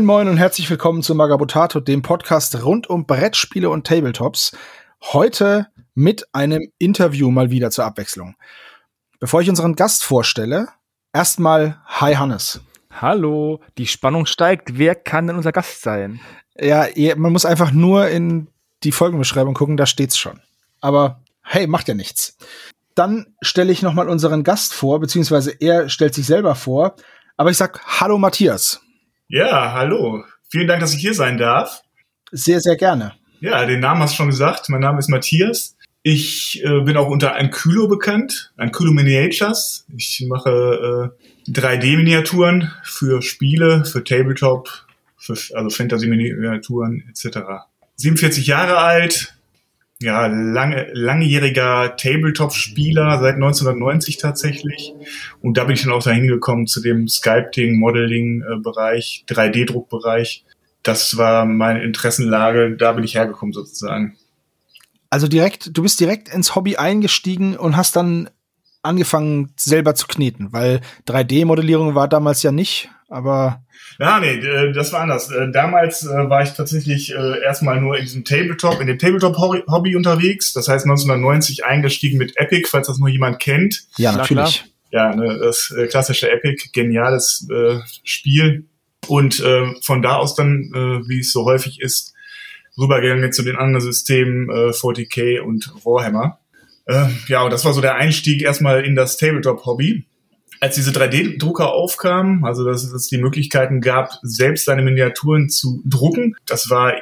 Moin moin und herzlich willkommen zu Magabotato, dem Podcast rund um Brettspiele und Tabletops. Heute mit einem Interview mal wieder zur Abwechslung. Bevor ich unseren Gast vorstelle, erstmal Hi Hannes. Hallo, die Spannung steigt. Wer kann denn unser Gast sein? Ja, man muss einfach nur in die Folgenbeschreibung gucken, da steht's schon. Aber hey, macht ja nichts. Dann stelle ich noch mal unseren Gast vor, beziehungsweise er stellt sich selber vor. Aber ich sag Hallo Matthias. Ja, hallo. Vielen Dank, dass ich hier sein darf. Sehr, sehr gerne. Ja, den Namen hast du schon gesagt. Mein Name ist Matthias. Ich äh, bin auch unter Ankylo bekannt, Ankylo Miniatures. Ich mache äh, 3D-Miniaturen für Spiele, für Tabletop, für, also Fantasy-Miniaturen etc. 47 Jahre alt, ja, lange, langjähriger Tabletop-Spieler seit 1990 tatsächlich. Und da bin ich dann auch dahin gekommen zu dem Sculpting, Modeling-Bereich, 3D-Druckbereich. Das war meine Interessenlage, da bin ich hergekommen sozusagen. Also direkt, du bist direkt ins Hobby eingestiegen und hast dann angefangen selber zu kneten, weil 3D-Modellierung war damals ja nicht, aber ja, nee, äh, das war anders. Äh, damals äh, war ich tatsächlich erstmal nur in diesem Tabletop, in dem Tabletop-Hobby unterwegs. Das heißt 1990 eingestiegen mit Epic, falls das nur jemand kennt. Ja, natürlich. Ja, ne, das klassische Epic, geniales Spiel. Und äh, von da aus dann, wie es so häufig ist, rübergegangen zu den anderen Systemen äh, 40k und Warhammer. Äh, ja, und das war so der Einstieg erstmal in das Tabletop-Hobby als diese 3D-Drucker aufkamen, also dass es die Möglichkeiten gab, selbst seine Miniaturen zu drucken, das war,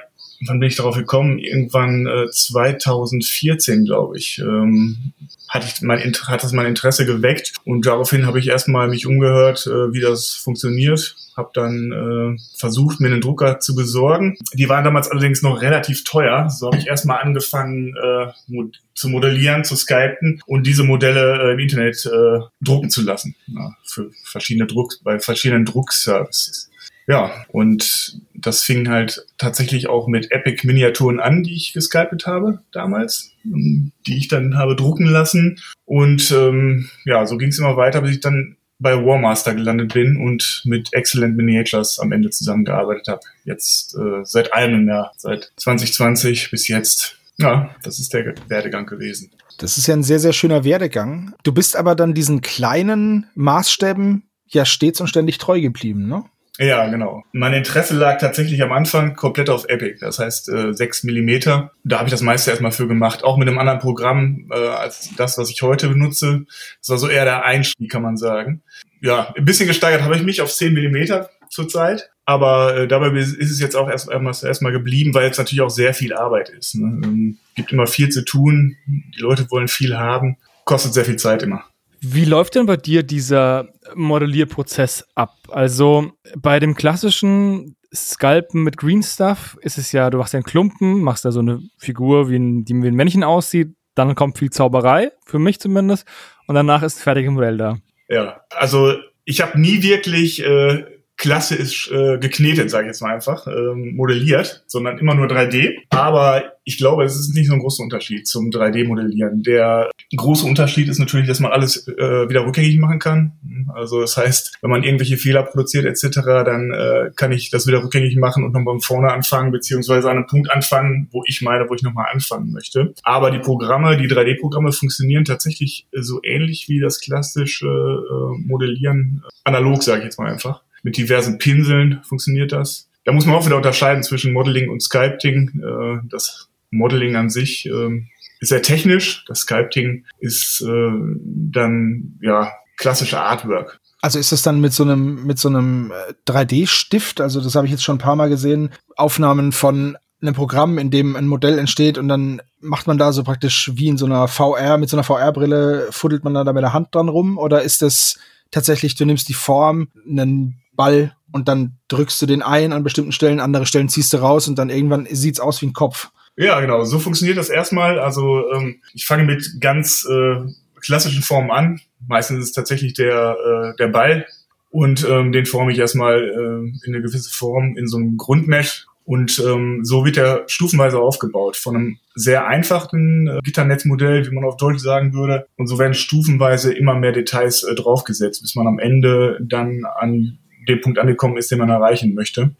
wann bin ich darauf gekommen? Irgendwann äh, 2014, glaube ich. Ähm, hatte ich mein, hat das mein Interesse geweckt und daraufhin habe ich erstmal mich umgehört, äh, wie das funktioniert habe dann äh, versucht, mir einen Drucker zu besorgen. Die waren damals allerdings noch relativ teuer. So habe ich erstmal angefangen äh, mod zu modellieren, zu skypen und diese Modelle äh, im Internet äh, drucken zu lassen. Ja, für verschiedene Druck, bei verschiedenen Druckservices. Ja, und das fing halt tatsächlich auch mit Epic Miniaturen an, die ich geskypet habe damals, die ich dann habe drucken lassen. Und ähm, ja, so ging es immer weiter, bis ich dann bei Warmaster gelandet bin und mit Excellent Miniatures am Ende zusammengearbeitet habe. Jetzt äh, seit einem Jahr, seit 2020 bis jetzt. Ja, das ist der Werdegang gewesen. Das ist ja ein sehr, sehr schöner Werdegang. Du bist aber dann diesen kleinen Maßstäben ja stets und ständig treu geblieben, ne? Ja, genau. Mein Interesse lag tatsächlich am Anfang komplett auf Epic, das heißt äh, 6 Millimeter. Da habe ich das meiste erstmal für gemacht, auch mit einem anderen Programm äh, als das, was ich heute benutze. Das war so eher der Einstieg, kann man sagen. Ja, ein bisschen gesteigert habe ich mich auf 10 Millimeter zurzeit, aber äh, dabei ist es jetzt auch erst erstmal erst geblieben, weil es natürlich auch sehr viel Arbeit ist. Ne? Ähm, gibt immer viel zu tun, die Leute wollen viel haben, kostet sehr viel Zeit immer. Wie läuft denn bei dir dieser Modellierprozess ab? Also bei dem klassischen Sculpen mit Green Stuff ist es ja, du machst ja einen Klumpen, machst da so eine Figur, wie ein, die wie ein Männchen aussieht, dann kommt viel Zauberei, für mich zumindest, und danach ist ein fertiges Modell da. Ja, also ich habe nie wirklich äh, klassisch äh, geknetet, sage ich jetzt mal einfach, ähm, modelliert, sondern immer nur 3D. Aber ich glaube, es ist nicht so ein großer Unterschied zum 3D-Modellieren. Der große Unterschied ist natürlich, dass man alles äh, wieder rückgängig machen kann. Also das heißt, wenn man irgendwelche Fehler produziert etc., dann äh, kann ich das wieder rückgängig machen und nochmal von vorne anfangen, beziehungsweise an einem Punkt anfangen, wo ich meine, wo ich nochmal anfangen möchte. Aber die Programme, die 3D-Programme funktionieren tatsächlich so ähnlich wie das klassische äh, Modellieren, analog sage ich jetzt mal einfach mit diversen Pinseln funktioniert das. Da muss man auch wieder unterscheiden zwischen Modeling und Sculpting. Äh, das Modeling an sich ähm, ist sehr technisch. Das Sculpting ist äh, dann ja klassische Artwork. Also ist das dann mit so einem mit so einem 3D-Stift? Äh, also das habe ich jetzt schon ein paar Mal gesehen. Aufnahmen von einem Programm, in dem ein Modell entsteht und dann macht man da so praktisch wie in so einer VR mit so einer VR-Brille fuddelt man da mit der Hand dran rum oder ist das tatsächlich, du nimmst die Form, einen Ball und dann drückst du den ein an bestimmten Stellen, andere Stellen ziehst du raus und dann irgendwann sieht's aus wie ein Kopf. Ja, genau. So funktioniert das erstmal. Also ähm, ich fange mit ganz äh, klassischen Formen an. Meistens ist es tatsächlich der, äh, der Ball und ähm, den forme ich erstmal äh, in eine gewisse Form in so einem Grundmesh und ähm, so wird er stufenweise aufgebaut. Von einem sehr einfachen äh, Gitternetzmodell, wie man auf Deutsch sagen würde. Und so werden stufenweise immer mehr Details äh, draufgesetzt, bis man am Ende dann an dem Punkt angekommen ist, den man erreichen möchte.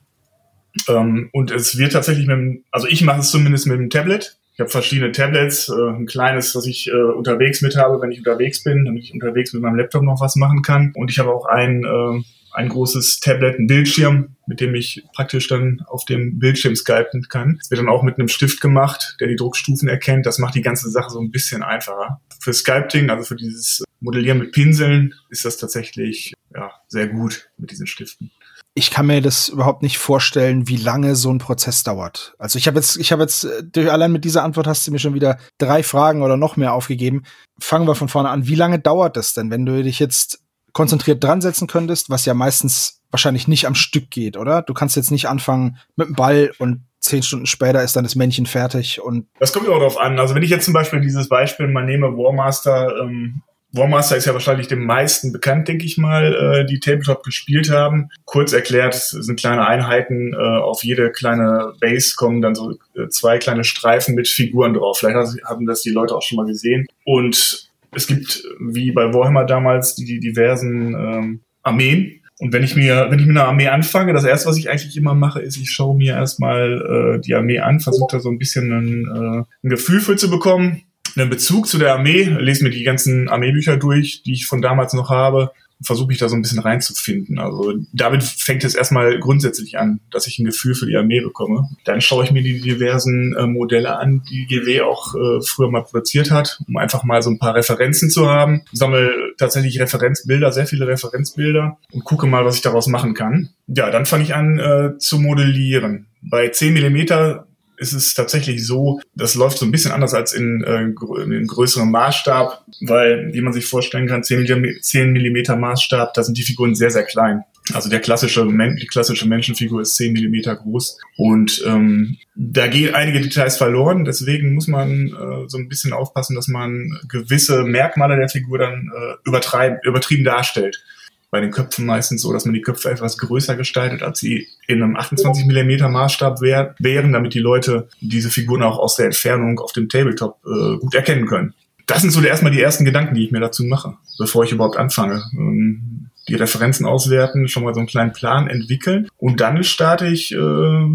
Ähm, und es wird tatsächlich mit dem, also ich mache es zumindest mit dem Tablet. Ich habe verschiedene Tablets, äh, ein kleines, was ich äh, unterwegs mit habe, wenn ich unterwegs bin, damit ich unterwegs mit meinem Laptop noch was machen kann. Und ich habe auch ein, äh, ein großes Tablet, ein Bildschirm, mit dem ich praktisch dann auf dem Bildschirm skypen kann. Das wird dann auch mit einem Stift gemacht, der die Druckstufen erkennt. Das macht die ganze Sache so ein bisschen einfacher. Für Sculpting, also für dieses Modellieren mit Pinseln, ist das tatsächlich ja, sehr gut mit diesen Stiften ich kann mir das überhaupt nicht vorstellen, wie lange so ein Prozess dauert. Also ich habe jetzt, ich habe jetzt, äh, durch allein mit dieser Antwort hast du mir schon wieder drei Fragen oder noch mehr aufgegeben. Fangen wir von vorne an. Wie lange dauert das denn, wenn du dich jetzt konzentriert dran setzen könntest, was ja meistens wahrscheinlich nicht am Stück geht, oder? Du kannst jetzt nicht anfangen mit dem Ball und zehn Stunden später ist dann das Männchen fertig und. Das kommt auch darauf an. Also wenn ich jetzt zum Beispiel dieses Beispiel mal nehme, Warmaster, ähm, Warmaster ist ja wahrscheinlich dem meisten bekannt, denke ich mal, äh, die Tabletop gespielt haben. Kurz erklärt, es sind kleine Einheiten. Äh, auf jede kleine Base kommen dann so äh, zwei kleine Streifen mit Figuren drauf. Vielleicht haben das die Leute auch schon mal gesehen. Und es gibt, wie bei Warhammer damals, die, die diversen ähm, Armeen. Und wenn ich mir, wenn ich mit einer Armee anfange, das erste, was ich eigentlich immer mache, ist, ich schaue mir erstmal äh, die Armee an, versuche da so ein bisschen ein, äh, ein Gefühl für zu bekommen einen Bezug zu der Armee, lese mir die ganzen Armeebücher durch, die ich von damals noch habe versuche mich da so ein bisschen reinzufinden. Also damit fängt es erstmal grundsätzlich an, dass ich ein Gefühl für die Armee bekomme. Dann schaue ich mir die diversen äh, Modelle an, die GW auch äh, früher mal produziert hat, um einfach mal so ein paar Referenzen zu haben. Sammle tatsächlich Referenzbilder, sehr viele Referenzbilder und gucke mal, was ich daraus machen kann. Ja, dann fange ich an äh, zu modellieren. Bei 10 Millimeter ist es tatsächlich so, das läuft so ein bisschen anders als in, äh, in größerem Maßstab, weil, wie man sich vorstellen kann, 10 Millimeter Maßstab, da sind die Figuren sehr, sehr klein. Also der klassische, die klassische Menschenfigur ist 10 Millimeter groß und ähm, da gehen einige Details verloren. Deswegen muss man äh, so ein bisschen aufpassen, dass man gewisse Merkmale der Figur dann äh, übertrieben darstellt bei den Köpfen meistens so, dass man die Köpfe etwas größer gestaltet, als sie in einem 28 mm Maßstab wär, wären, damit die Leute diese Figuren auch aus der Entfernung auf dem Tabletop äh, gut erkennen können. Das sind so erstmal die ersten Gedanken, die ich mir dazu mache, bevor ich überhaupt anfange. Ähm, die Referenzen auswerten, schon mal so einen kleinen Plan entwickeln. Und dann starte ich äh,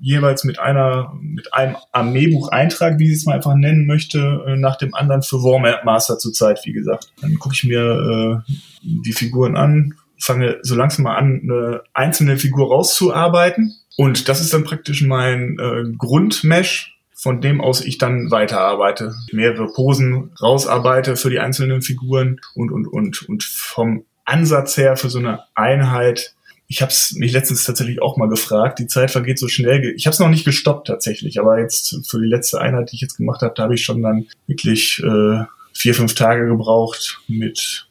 jeweils mit einer mit einem Armeebucheintrag, wie ich es mal einfach nennen möchte, äh, nach dem anderen für Warmaster zur Zeit, wie gesagt. Dann gucke ich mir äh, die Figuren an, fange so langsam mal an, eine einzelne Figur rauszuarbeiten. Und das ist dann praktisch mein äh, Grundmesh, von dem aus ich dann weiterarbeite, mehrere Posen rausarbeite für die einzelnen Figuren und und und und vom Ansatz her für so eine Einheit. Ich habe es mich letztens tatsächlich auch mal gefragt. Die Zeit vergeht so schnell. Ich habe es noch nicht gestoppt tatsächlich, aber jetzt für die letzte Einheit, die ich jetzt gemacht habe, da habe ich schon dann wirklich äh, vier, fünf Tage gebraucht mit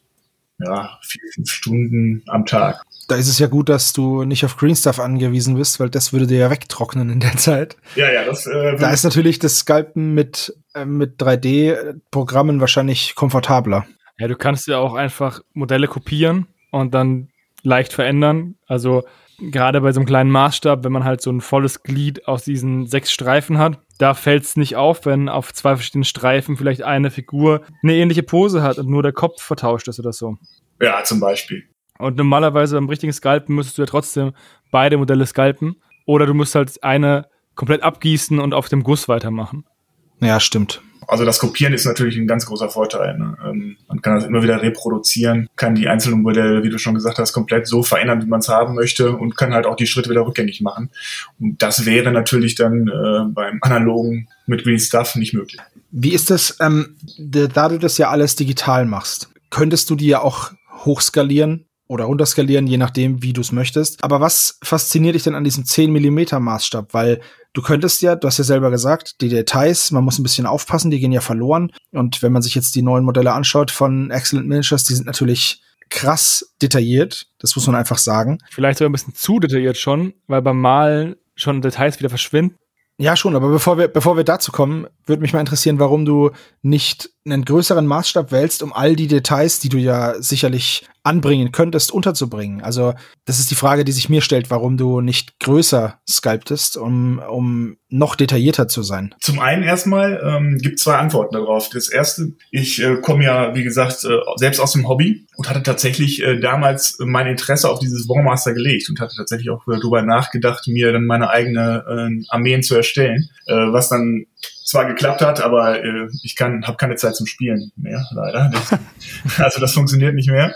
ja, vier, fünf Stunden am Tag. Da ist es ja gut, dass du nicht auf Green Stuff angewiesen bist, weil das würde dir ja wegtrocknen in der Zeit. Ja, ja, das. Äh, da ist natürlich das Sculpten mit, äh, mit 3D-Programmen wahrscheinlich komfortabler. Ja, du kannst ja auch einfach Modelle kopieren und dann leicht verändern. Also gerade bei so einem kleinen Maßstab, wenn man halt so ein volles Glied aus diesen sechs Streifen hat, da fällt es nicht auf, wenn auf zwei verschiedenen Streifen vielleicht eine Figur eine ähnliche Pose hat und nur der Kopf vertauscht ist oder so. Ja, zum Beispiel. Und normalerweise beim richtigen Skalpen müsstest du ja trotzdem beide Modelle skalpen. Oder du musst halt eine komplett abgießen und auf dem Guss weitermachen. Ja, stimmt. Also das Kopieren ist natürlich ein ganz großer Vorteil. Ne? Ähm, man kann das immer wieder reproduzieren, kann die einzelnen Modelle, wie du schon gesagt hast, komplett so verändern, wie man es haben möchte und kann halt auch die Schritte wieder rückgängig machen. Und das wäre natürlich dann äh, beim analogen mit Green Stuff nicht möglich. Wie ist das, ähm, da du das ja alles digital machst, könntest du die ja auch hochskalieren oder runterskalieren, je nachdem, wie du es möchtest. Aber was fasziniert dich denn an diesem 10 Millimeter Maßstab? Weil du könntest ja, du hast ja selber gesagt, die Details, man muss ein bisschen aufpassen, die gehen ja verloren. Und wenn man sich jetzt die neuen Modelle anschaut von Excellent Miniatures, die sind natürlich krass detailliert. Das muss man einfach sagen. Vielleicht sogar ein bisschen zu detailliert schon, weil beim Malen schon Details wieder verschwinden. Ja, schon, aber bevor wir, bevor wir dazu kommen, würde mich mal interessieren, warum du nicht einen größeren Maßstab wählst, um all die Details, die du ja sicherlich anbringen könntest, unterzubringen. Also das ist die Frage, die sich mir stellt, warum du nicht größer sculptest, um, um noch detaillierter zu sein. Zum einen erstmal ähm, gibt zwei Antworten darauf. Das erste, ich äh, komme ja, wie gesagt, äh, selbst aus dem Hobby und hatte tatsächlich äh, damals mein Interesse auf dieses Warmaster gelegt und hatte tatsächlich auch darüber nachgedacht, mir dann meine eigene äh, Armeen zu erstellen, äh, was dann zwar geklappt hat, aber äh, ich kann habe keine Zeit zum Spielen mehr, leider. also das funktioniert nicht mehr.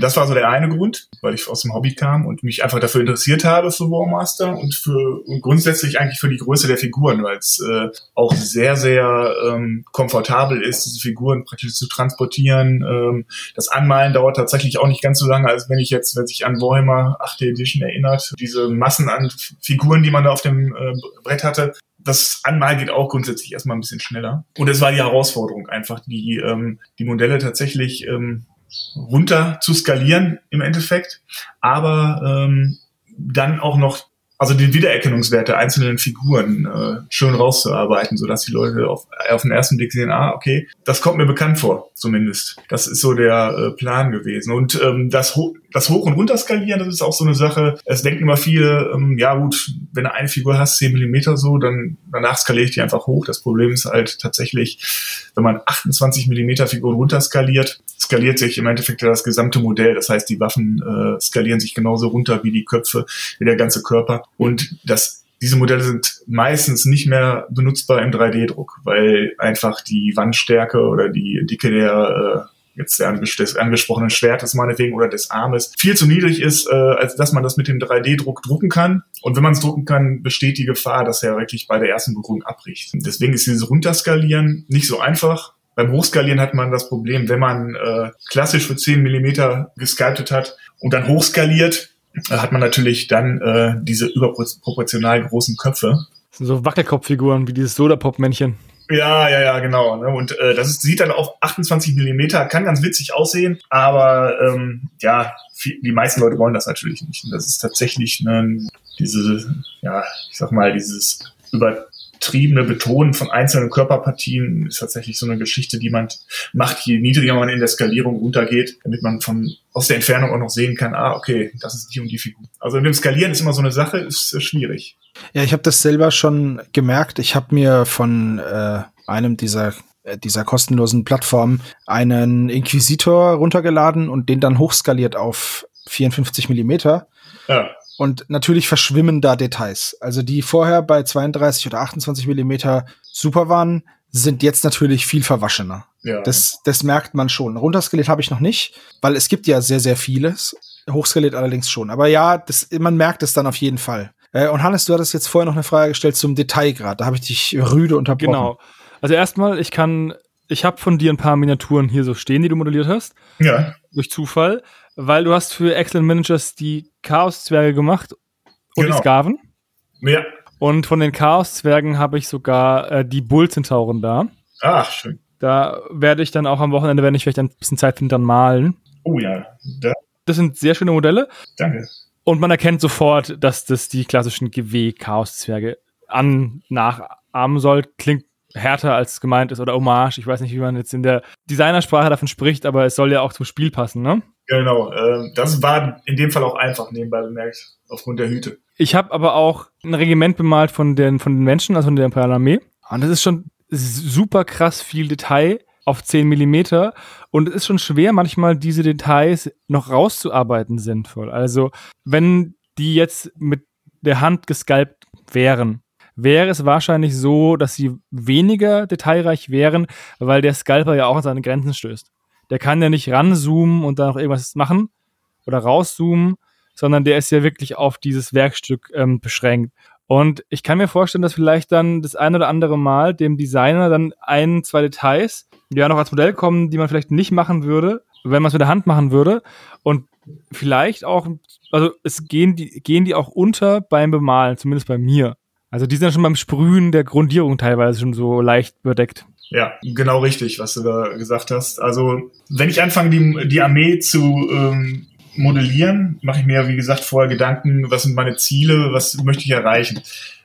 Das war so der eine Grund, weil ich aus dem Hobby kam und mich einfach dafür interessiert habe für Warmaster und für und grundsätzlich eigentlich für die Größe der Figuren, weil es äh, auch sehr, sehr ähm, komfortabel ist, diese Figuren praktisch zu transportieren. Ähm, das Anmalen dauert tatsächlich auch nicht ganz so lange, als wenn ich jetzt, wenn sich an Warhammer 8. Edition erinnert, diese Massen an Figuren, die man da auf dem äh, Brett hatte, das Anmalen geht auch grundsätzlich erstmal ein bisschen schneller. Und es war die Herausforderung, einfach die, ähm, die Modelle tatsächlich ähm, runter zu skalieren im Endeffekt, aber ähm, dann auch noch also den Wiedererkennungswert der einzelnen Figuren äh, schön rauszuarbeiten, sodass die Leute auf, auf den ersten Blick sehen, ah, okay, das kommt mir bekannt vor, zumindest. Das ist so der äh, Plan gewesen. Und ähm, das, das Hoch- und Runterskalieren, das ist auch so eine Sache. Es denken immer viele, ähm, ja gut, wenn du eine Figur hast, 10 Millimeter so, dann danach skaliere ich die einfach hoch. Das Problem ist halt tatsächlich, wenn man 28 Millimeter Figuren runterskaliert, skaliert sich im Endeffekt das gesamte Modell. Das heißt, die Waffen äh, skalieren sich genauso runter wie die Köpfe, wie der ganze Körper. Und das diese Modelle sind meistens nicht mehr benutzbar im 3D-Druck, weil einfach die Wandstärke oder die Dicke der äh, jetzt der des angesprochenen Schwertes meinetwegen oder des Armes viel zu niedrig ist, äh, als dass man das mit dem 3D-Druck drucken kann. Und wenn man es drucken kann, besteht die Gefahr, dass er wirklich bei der ersten Berührung abbricht. Deswegen ist dieses Runterskalieren nicht so einfach. Beim Hochskalieren hat man das Problem, wenn man äh, klassisch für 10 Millimeter gesculptet hat und dann hochskaliert, äh, hat man natürlich dann äh, diese überproportional großen Köpfe. So Wackelkopffiguren wie dieses Soda-Pop-Männchen. Ja, ja, ja, genau. Ne? Und äh, das ist, sieht dann auf 28 Millimeter, kann ganz witzig aussehen, aber ähm, ja, viel, die meisten Leute wollen das natürlich nicht. Und das ist tatsächlich ne, diese, ja, ich sag mal, dieses über übertriebene Betonen von einzelnen Körperpartien ist tatsächlich so eine Geschichte, die man macht, je niedriger man in der Skalierung runtergeht, damit man von aus der Entfernung auch noch sehen kann, ah, okay, das ist die und die Figur. Also in dem Skalieren ist immer so eine Sache, ist äh, schwierig. Ja, ich habe das selber schon gemerkt. Ich habe mir von äh, einem dieser äh, dieser kostenlosen Plattform einen Inquisitor runtergeladen und den dann hochskaliert auf 54 Millimeter. Ja. Und natürlich verschwimmen da Details. Also die vorher bei 32 oder 28 Millimeter super waren, sind jetzt natürlich viel verwaschener. Ja. Das, das merkt man schon. Runterskaliert habe ich noch nicht, weil es gibt ja sehr, sehr vieles. Hochskaliert allerdings schon. Aber ja, das, man merkt es dann auf jeden Fall. Äh, und Hannes, du hattest jetzt vorher noch eine Frage gestellt zum Detailgrad. Da habe ich dich rüde unterbrochen. Genau. Also erstmal, ich kann, ich habe von dir ein paar Miniaturen hier so stehen, die du modelliert hast. Ja. Durch Zufall weil du hast für Excellent Managers die Chaos-Zwerge gemacht und genau. die Skaven. Ja. Und von den Chaos-Zwergen habe ich sogar äh, die Bull-Zentauren da. Ach, schön. Da werde ich dann auch am Wochenende, wenn ich vielleicht ein bisschen Zeit finde, dann malen. Oh ja. Da. Das sind sehr schöne Modelle. Danke. Und man erkennt sofort, dass das die klassischen GW-Chaos-Zwerge an nachahmen soll. Klingt härter als gemeint ist oder Hommage. Ich weiß nicht, wie man jetzt in der Designersprache davon spricht, aber es soll ja auch zum Spiel passen, ne? Genau, äh, das war in dem Fall auch einfach nebenbei bemerkt, aufgrund der Hüte. Ich habe aber auch ein Regiment bemalt von den, von den Menschen, also von der Imperialen Armee. Und das ist schon super krass viel Detail auf 10 Millimeter. Und es ist schon schwer, manchmal diese Details noch rauszuarbeiten sinnvoll. Also, wenn die jetzt mit der Hand gesculpt wären, wäre es wahrscheinlich so, dass sie weniger detailreich wären, weil der Scalper ja auch an seine Grenzen stößt der kann ja nicht ranzoomen und da noch irgendwas machen oder rauszoomen, sondern der ist ja wirklich auf dieses Werkstück ähm, beschränkt. Und ich kann mir vorstellen, dass vielleicht dann das ein oder andere Mal dem Designer dann ein, zwei Details, ja noch als Modell kommen, die man vielleicht nicht machen würde, wenn man es mit der Hand machen würde. Und vielleicht auch, also es gehen die, gehen die auch unter beim Bemalen, zumindest bei mir. Also die sind ja schon beim Sprühen der Grundierung teilweise schon so leicht bedeckt. Ja, genau richtig, was du da gesagt hast. Also wenn ich anfange, die, die Armee zu ähm, modellieren, mache ich mir, wie gesagt, vorher Gedanken, was sind meine Ziele, was möchte ich erreichen.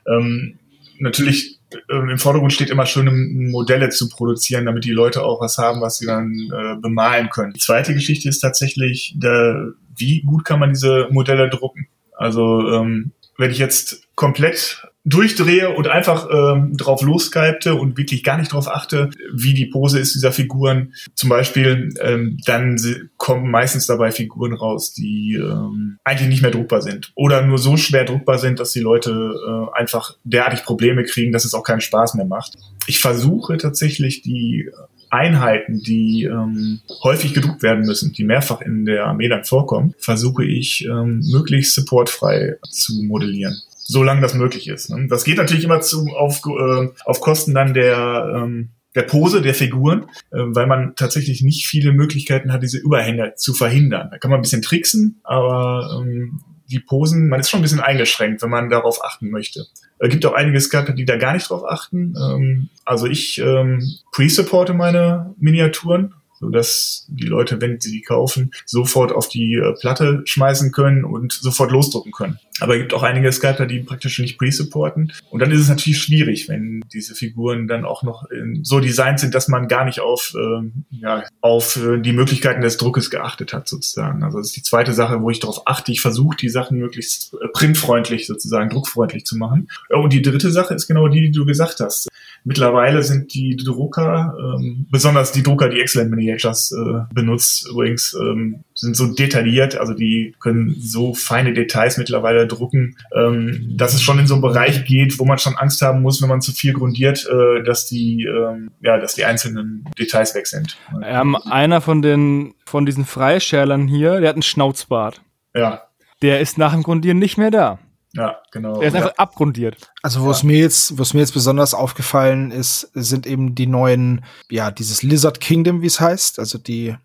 Ähm, natürlich im Vordergrund steht immer schöne Modelle zu produzieren, damit die Leute auch was haben, was sie dann äh, bemalen können. Die zweite Geschichte ist tatsächlich, der, wie gut kann man diese Modelle drucken? Also ähm, wenn ich jetzt komplett durchdrehe und einfach ähm, drauf losskypte und wirklich gar nicht drauf achte, wie die Pose ist dieser Figuren, zum Beispiel, ähm, dann kommen meistens dabei Figuren raus, die ähm, eigentlich nicht mehr druckbar sind oder nur so schwer druckbar sind, dass die Leute äh, einfach derartig Probleme kriegen, dass es auch keinen Spaß mehr macht. Ich versuche tatsächlich die Einheiten, die ähm, häufig gedruckt werden müssen, die mehrfach in der Armee dann vorkommen, versuche ich ähm, möglichst supportfrei zu modellieren solange das möglich ist. Ne? Das geht natürlich immer zu, auf, äh, auf Kosten dann der, ähm, der Pose der Figuren, äh, weil man tatsächlich nicht viele Möglichkeiten hat, diese Überhänge zu verhindern. Da kann man ein bisschen tricksen, aber ähm, die Posen, man ist schon ein bisschen eingeschränkt, wenn man darauf achten möchte. Es gibt auch einige Sculptor, die da gar nicht drauf achten. Ähm, also ich ähm, pre-supporte meine Miniaturen, so dass die Leute, wenn sie die kaufen, sofort auf die äh, Platte schmeißen können und sofort losdrucken können. Aber es gibt auch einige Sculptor, die praktisch nicht pre-supporten. Und dann ist es natürlich schwierig, wenn diese Figuren dann auch noch so designt sind, dass man gar nicht auf, äh, ja, auf äh, die Möglichkeiten des Druckes geachtet hat, sozusagen. Also das ist die zweite Sache, wo ich darauf achte. Ich versuche, die Sachen möglichst äh, printfreundlich, sozusagen, druckfreundlich zu machen. Und die dritte Sache ist genau die, die du gesagt hast. Mittlerweile sind die Drucker, ähm, besonders die Drucker, die Excellent Miniatures äh, benutzt, übrigens, ähm, sind so detailliert, also die können so feine Details mittlerweile drucken, ähm, dass es schon in so einen Bereich geht, wo man schon Angst haben muss, wenn man zu viel grundiert, äh, dass die, ähm, ja, dass die einzelnen Details weg sind. Ähm, einer von den, von diesen Freischärlern hier, der hat einen Schnauzbart. Ja. Der ist nach dem Grundieren nicht mehr da. Ja, genau. Er ist einfach abgrundiert. Also, wo ja. es mir jetzt, wo es mir jetzt besonders aufgefallen ist, sind eben die neuen, ja, dieses Lizard Kingdom, wie es heißt, also die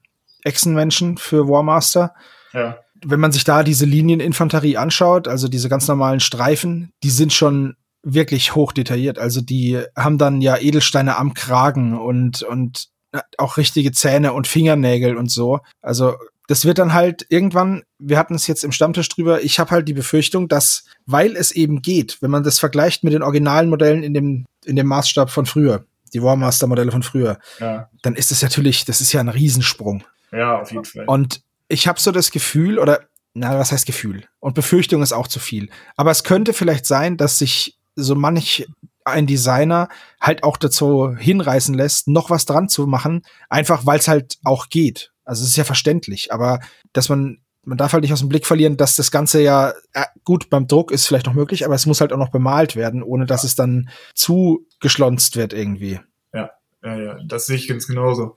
Echsenmenschen für Warmaster. Ja. Wenn man sich da diese Linieninfanterie anschaut, also diese ganz normalen Streifen, die sind schon wirklich hoch detailliert. Also die haben dann ja Edelsteine am Kragen und, und auch richtige Zähne und Fingernägel und so. Also das wird dann halt irgendwann, wir hatten es jetzt im Stammtisch drüber, ich habe halt die Befürchtung, dass, weil es eben geht, wenn man das vergleicht mit den originalen Modellen in dem, in dem Maßstab von früher, die Warmaster-Modelle von früher, ja. dann ist es natürlich, das ist ja ein Riesensprung. Ja, auf jeden Fall. Und ich habe so das Gefühl, oder na, was heißt Gefühl? Und Befürchtung ist auch zu viel. Aber es könnte vielleicht sein, dass sich so manch ein Designer halt auch dazu hinreißen lässt, noch was dran zu machen, einfach weil es halt auch geht. Also es ist ja verständlich, aber dass man man darf halt nicht aus dem Blick verlieren, dass das Ganze ja äh, gut beim Druck ist vielleicht noch möglich, aber es muss halt auch noch bemalt werden, ohne dass es dann zu geschlonzt wird irgendwie. Ja, ja, ja, das sehe ich ganz genauso.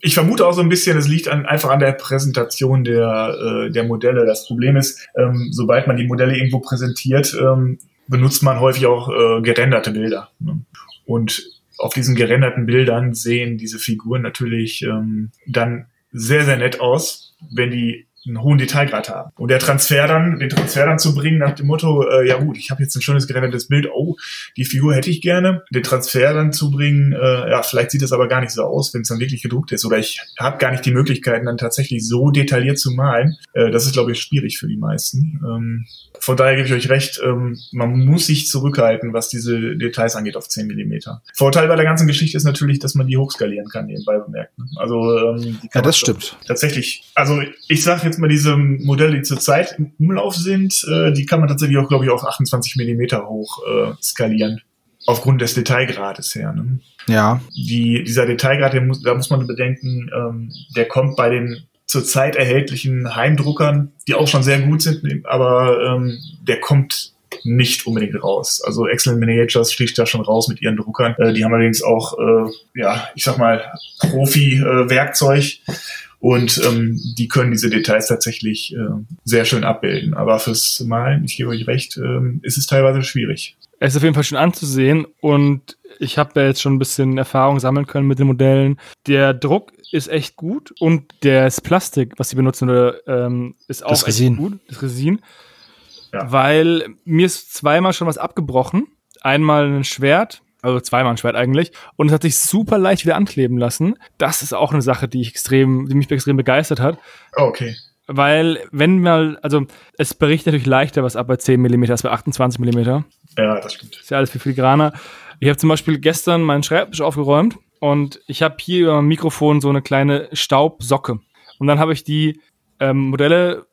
Ich vermute auch so ein bisschen, es liegt an, einfach an der Präsentation der, äh, der Modelle. Das Problem ist, ähm, sobald man die Modelle irgendwo präsentiert, ähm, benutzt man häufig auch äh, gerenderte Bilder. Ne? Und auf diesen gerenderten Bildern sehen diese Figuren natürlich ähm, dann sehr, sehr nett aus, wenn die einen hohen Detailgrad haben. Und der Transfer dann, den Transfer dann zu bringen nach dem Motto, äh, ja gut, ich habe jetzt ein schönes gerendertes Bild, oh, die Figur hätte ich gerne. Den Transfer dann zu bringen, äh, ja, vielleicht sieht das aber gar nicht so aus, wenn es dann wirklich gedruckt ist. Oder ich habe gar nicht die Möglichkeiten, dann tatsächlich so detailliert zu malen. Äh, das ist, glaube ich, schwierig für die meisten. Ähm, von daher gebe ich euch recht, ähm, man muss sich zurückhalten, was diese Details angeht auf 10 Millimeter. Vorteil bei der ganzen Geschichte ist natürlich, dass man die hochskalieren kann, nebenbei bemerkt. Ne? Also ähm, ja, das stimmt. Tatsächlich. Also ich sage jetzt mal, diese Modelle, die zurzeit im Umlauf sind, äh, die kann man tatsächlich auch, glaube ich, auf 28 Millimeter hoch äh, skalieren. Aufgrund des Detailgrades her. Ne? Ja. Die, dieser Detailgrad, muss, da muss man bedenken, ähm, der kommt bei den zurzeit erhältlichen Heimdruckern, die auch schon sehr gut sind, aber ähm, der kommt nicht unbedingt raus. Also Excellent Miniatures sticht da schon raus mit ihren Druckern. Äh, die haben allerdings auch, äh, ja, ich sag mal, Profi-Werkzeug. Äh, und ähm, die können diese Details tatsächlich äh, sehr schön abbilden. Aber fürs Malen, ich gebe euch recht, ähm, ist es teilweise schwierig. Es ist auf jeden Fall schön anzusehen und ich habe ja jetzt schon ein bisschen Erfahrung sammeln können mit den Modellen. Der Druck ist echt gut und das Plastik, was sie benutzen, ähm, ist auch das echt gut. Das Resin. Ja. Weil mir ist zweimal schon was abgebrochen. Einmal ein Schwert, also zweimal ein Schwert eigentlich, und es hat sich super leicht wieder ankleben lassen. Das ist auch eine Sache, die ich extrem, die mich extrem begeistert hat. Okay. Weil, wenn mal, also es berichtet natürlich leichter was ab bei 10 mm als bei 28 mm. Ja, das stimmt. Ist ja alles viel filigraner. Ich habe zum Beispiel gestern meinen Schreibtisch aufgeräumt und ich habe hier über mein Mikrofon so eine kleine Staubsocke. Und dann habe ich die ähm, Modelle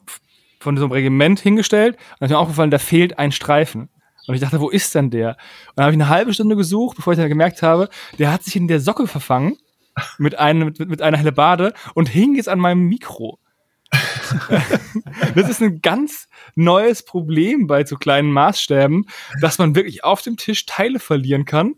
von so einem Regiment hingestellt und dann ist mir aufgefallen, da fehlt ein Streifen. Und ich dachte, wo ist denn der? Und dann habe ich eine halbe Stunde gesucht, bevor ich dann gemerkt habe, der hat sich in der Socke verfangen mit, einem, mit, mit einer Bade und hing jetzt an meinem Mikro. das ist ein ganz neues Problem bei so kleinen Maßstäben, dass man wirklich auf dem Tisch Teile verlieren kann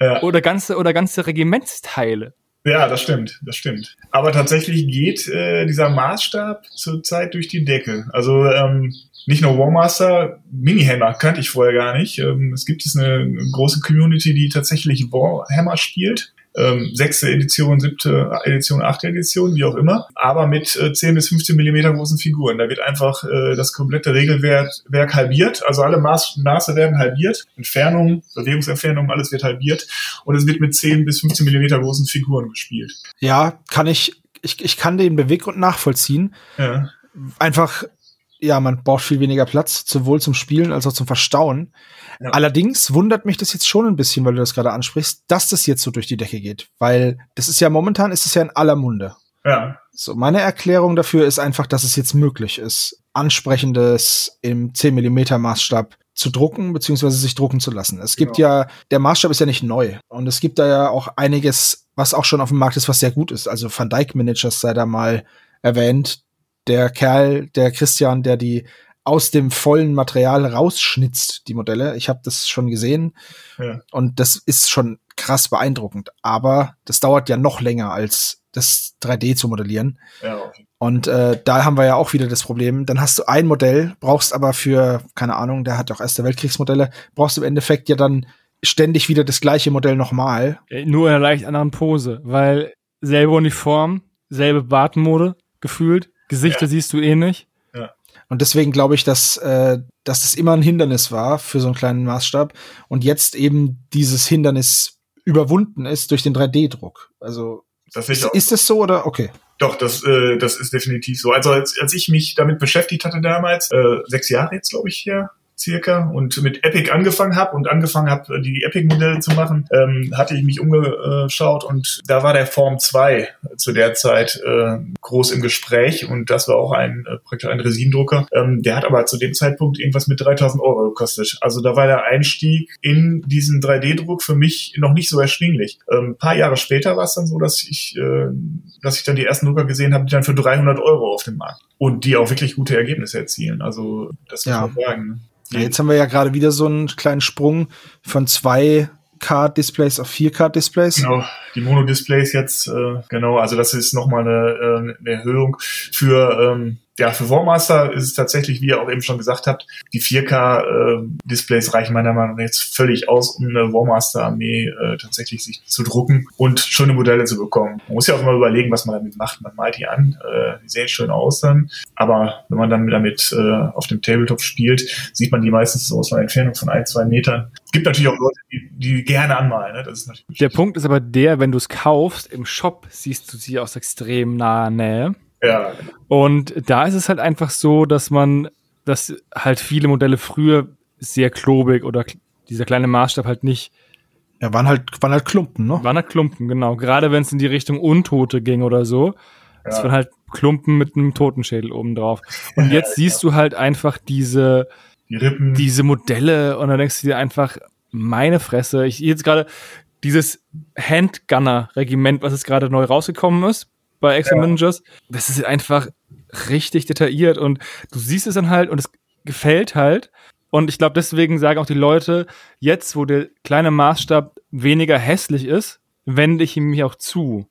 ja. oder ganze oder ganze Regimentsteile. Ja, das stimmt, das stimmt. Aber tatsächlich geht äh, dieser Maßstab zurzeit durch die Decke. Also ähm, nicht nur Warmaster, Minihammer kannte ich vorher gar nicht. Ähm, es gibt jetzt eine große Community, die tatsächlich Warhammer spielt ähm, sechste Edition, siebte Edition, achte Edition, wie auch immer, aber mit äh, 10 bis 15 Millimeter großen Figuren. Da wird einfach äh, das komplette Regelwerk Werk halbiert, also alle Maß, Maße werden halbiert, Entfernung, Bewegungsentfernung, alles wird halbiert und es wird mit 10 bis 15 Millimeter großen Figuren gespielt. Ja, kann ich, ich, ich kann den Beweggrund nachvollziehen. Ja. Einfach, ja, man braucht viel weniger Platz, sowohl zum Spielen als auch zum Verstauen. Ja. Allerdings wundert mich das jetzt schon ein bisschen, weil du das gerade ansprichst, dass das jetzt so durch die Decke geht. Weil das ist ja momentan ist es ja in aller Munde. Ja. So, meine Erklärung dafür ist einfach, dass es jetzt möglich ist, ansprechendes im 10 Millimeter Maßstab zu drucken, beziehungsweise sich drucken zu lassen. Es gibt genau. ja, der Maßstab ist ja nicht neu. Und es gibt da ja auch einiges, was auch schon auf dem Markt ist, was sehr gut ist. Also Van Dyke Managers sei da mal erwähnt. Der Kerl, der Christian, der die aus dem vollen Material rausschnitzt, die Modelle. Ich habe das schon gesehen ja. und das ist schon krass beeindruckend. Aber das dauert ja noch länger als das 3D zu modellieren. Ja. Und äh, da haben wir ja auch wieder das Problem. Dann hast du ein Modell, brauchst aber für, keine Ahnung, der hat auch Erste Weltkriegsmodelle, brauchst im Endeffekt ja dann ständig wieder das gleiche Modell nochmal. Nur in einer leicht anderen Pose, weil selbe Uniform, selbe Bartmode gefühlt, Gesichter ja. siehst du ähnlich. Und deswegen glaube ich, dass, äh, dass es immer ein Hindernis war für so einen kleinen Maßstab und jetzt eben dieses Hindernis überwunden ist durch den 3D-Druck. Also ist, ist das so oder okay? Doch, das, äh, das ist definitiv so. Also als, als ich mich damit beschäftigt hatte damals, äh, sechs Jahre jetzt, glaube ich, hier, circa und mit Epic angefangen habe und angefangen habe, die Epic-Modelle zu machen, ähm, hatte ich mich umgeschaut und da war der Form 2 zu der Zeit äh, groß im Gespräch und das war auch ein äh, praktisch ein Resinendrucker. Ähm, der hat aber zu dem Zeitpunkt irgendwas mit 3000 Euro gekostet. Also da war der Einstieg in diesen 3D-Druck für mich noch nicht so erschwinglich. Ähm, paar Jahre später war es dann so, dass ich, äh, dass ich dann die ersten Drucker gesehen habe, die dann für 300 Euro auf dem Markt und die auch wirklich gute Ergebnisse erzielen. Also das muss ja. man sagen. Ja, jetzt haben wir ja gerade wieder so einen kleinen Sprung von zwei K-Displays auf 4K-Displays. Genau, die Mono-Displays jetzt, äh, genau, also das ist nochmal eine, äh, eine Erhöhung für ähm, ja, für Warmaster ist es tatsächlich, wie ihr auch eben schon gesagt habt, die 4K-Displays äh, reichen meiner Meinung nach jetzt völlig aus, um eine Warmaster-Armee äh, tatsächlich sich zu drucken und schöne Modelle zu bekommen. Man muss ja auch immer überlegen, was man damit macht. Man malt die an, äh, die sehen schön aus dann, aber wenn man dann damit äh, auf dem Tabletop spielt, sieht man die meistens so aus einer Entfernung von ein, zwei Metern. Gibt natürlich auch Leute, die, die gerne anmalen. Ne? Das ist natürlich der Punkt ist aber der, wenn du es kaufst, im Shop siehst du sie aus extrem naher Nähe. Ja. Und da ist es halt einfach so, dass man, dass halt viele Modelle früher sehr klobig oder dieser kleine Maßstab halt nicht. Ja, waren halt, waren halt Klumpen, ne? Waren halt Klumpen, genau. Gerade wenn es in die Richtung Untote ging oder so. Das ja. waren halt Klumpen mit einem Totenschädel oben drauf. Und jetzt ja, siehst du halt einfach diese, die Rippen. diese Modelle und dann denkst du dir einfach, meine Fresse, ich jetzt gerade dieses Handgunner-Regiment, was jetzt gerade neu rausgekommen ist, bei X-Men ja. Managers. Das ist einfach richtig detailliert und du siehst es dann halt und es gefällt halt. Und ich glaube, deswegen sagen auch die Leute, jetzt, wo der kleine Maßstab weniger hässlich ist, wende ich ihm mich auch zu.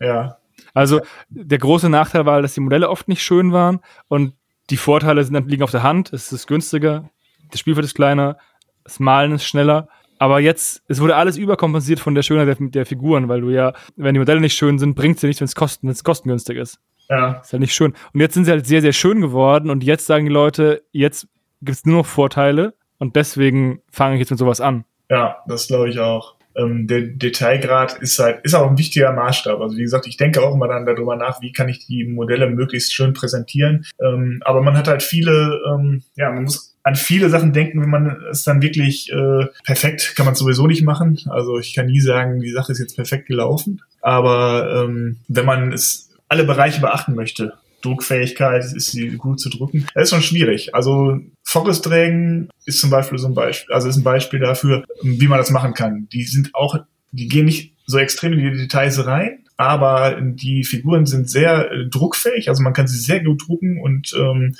Ja. Also der große Nachteil war, dass die Modelle oft nicht schön waren und die Vorteile sind liegen auf der Hand, es ist günstiger, das Spielfeld ist kleiner, das Malen ist schneller aber jetzt, es wurde alles überkompensiert von der Schönheit der, der Figuren, weil du ja, wenn die Modelle nicht schön sind, bringt sie nicht, wenn es kosten, wenn's kostengünstig ist. Ja. Ist ja nicht schön. Und jetzt sind sie halt sehr, sehr schön geworden und jetzt sagen die Leute, jetzt gibt es nur noch Vorteile und deswegen fange ich jetzt mit sowas an. Ja, das glaube ich auch. Ähm, der Detailgrad ist halt, ist auch ein wichtiger Maßstab. Also wie gesagt, ich denke auch immer dann darüber nach, wie kann ich die Modelle möglichst schön präsentieren. Ähm, aber man hat halt viele, ähm, ja, man muss an viele Sachen denken, wenn man es dann wirklich äh, perfekt kann man sowieso nicht machen. Also ich kann nie sagen, die Sache ist jetzt perfekt gelaufen. Aber ähm, wenn man es alle Bereiche beachten möchte, Druckfähigkeit, ist sie gut zu drucken. Das ist schon schwierig. Also Focus-Trägen ist zum Beispiel so ein Beispiel, also ist ein Beispiel dafür, wie man das machen kann. Die sind auch, die gehen nicht so extrem in die Details rein, aber die Figuren sind sehr äh, druckfähig, also man kann sie sehr gut drucken und ähm,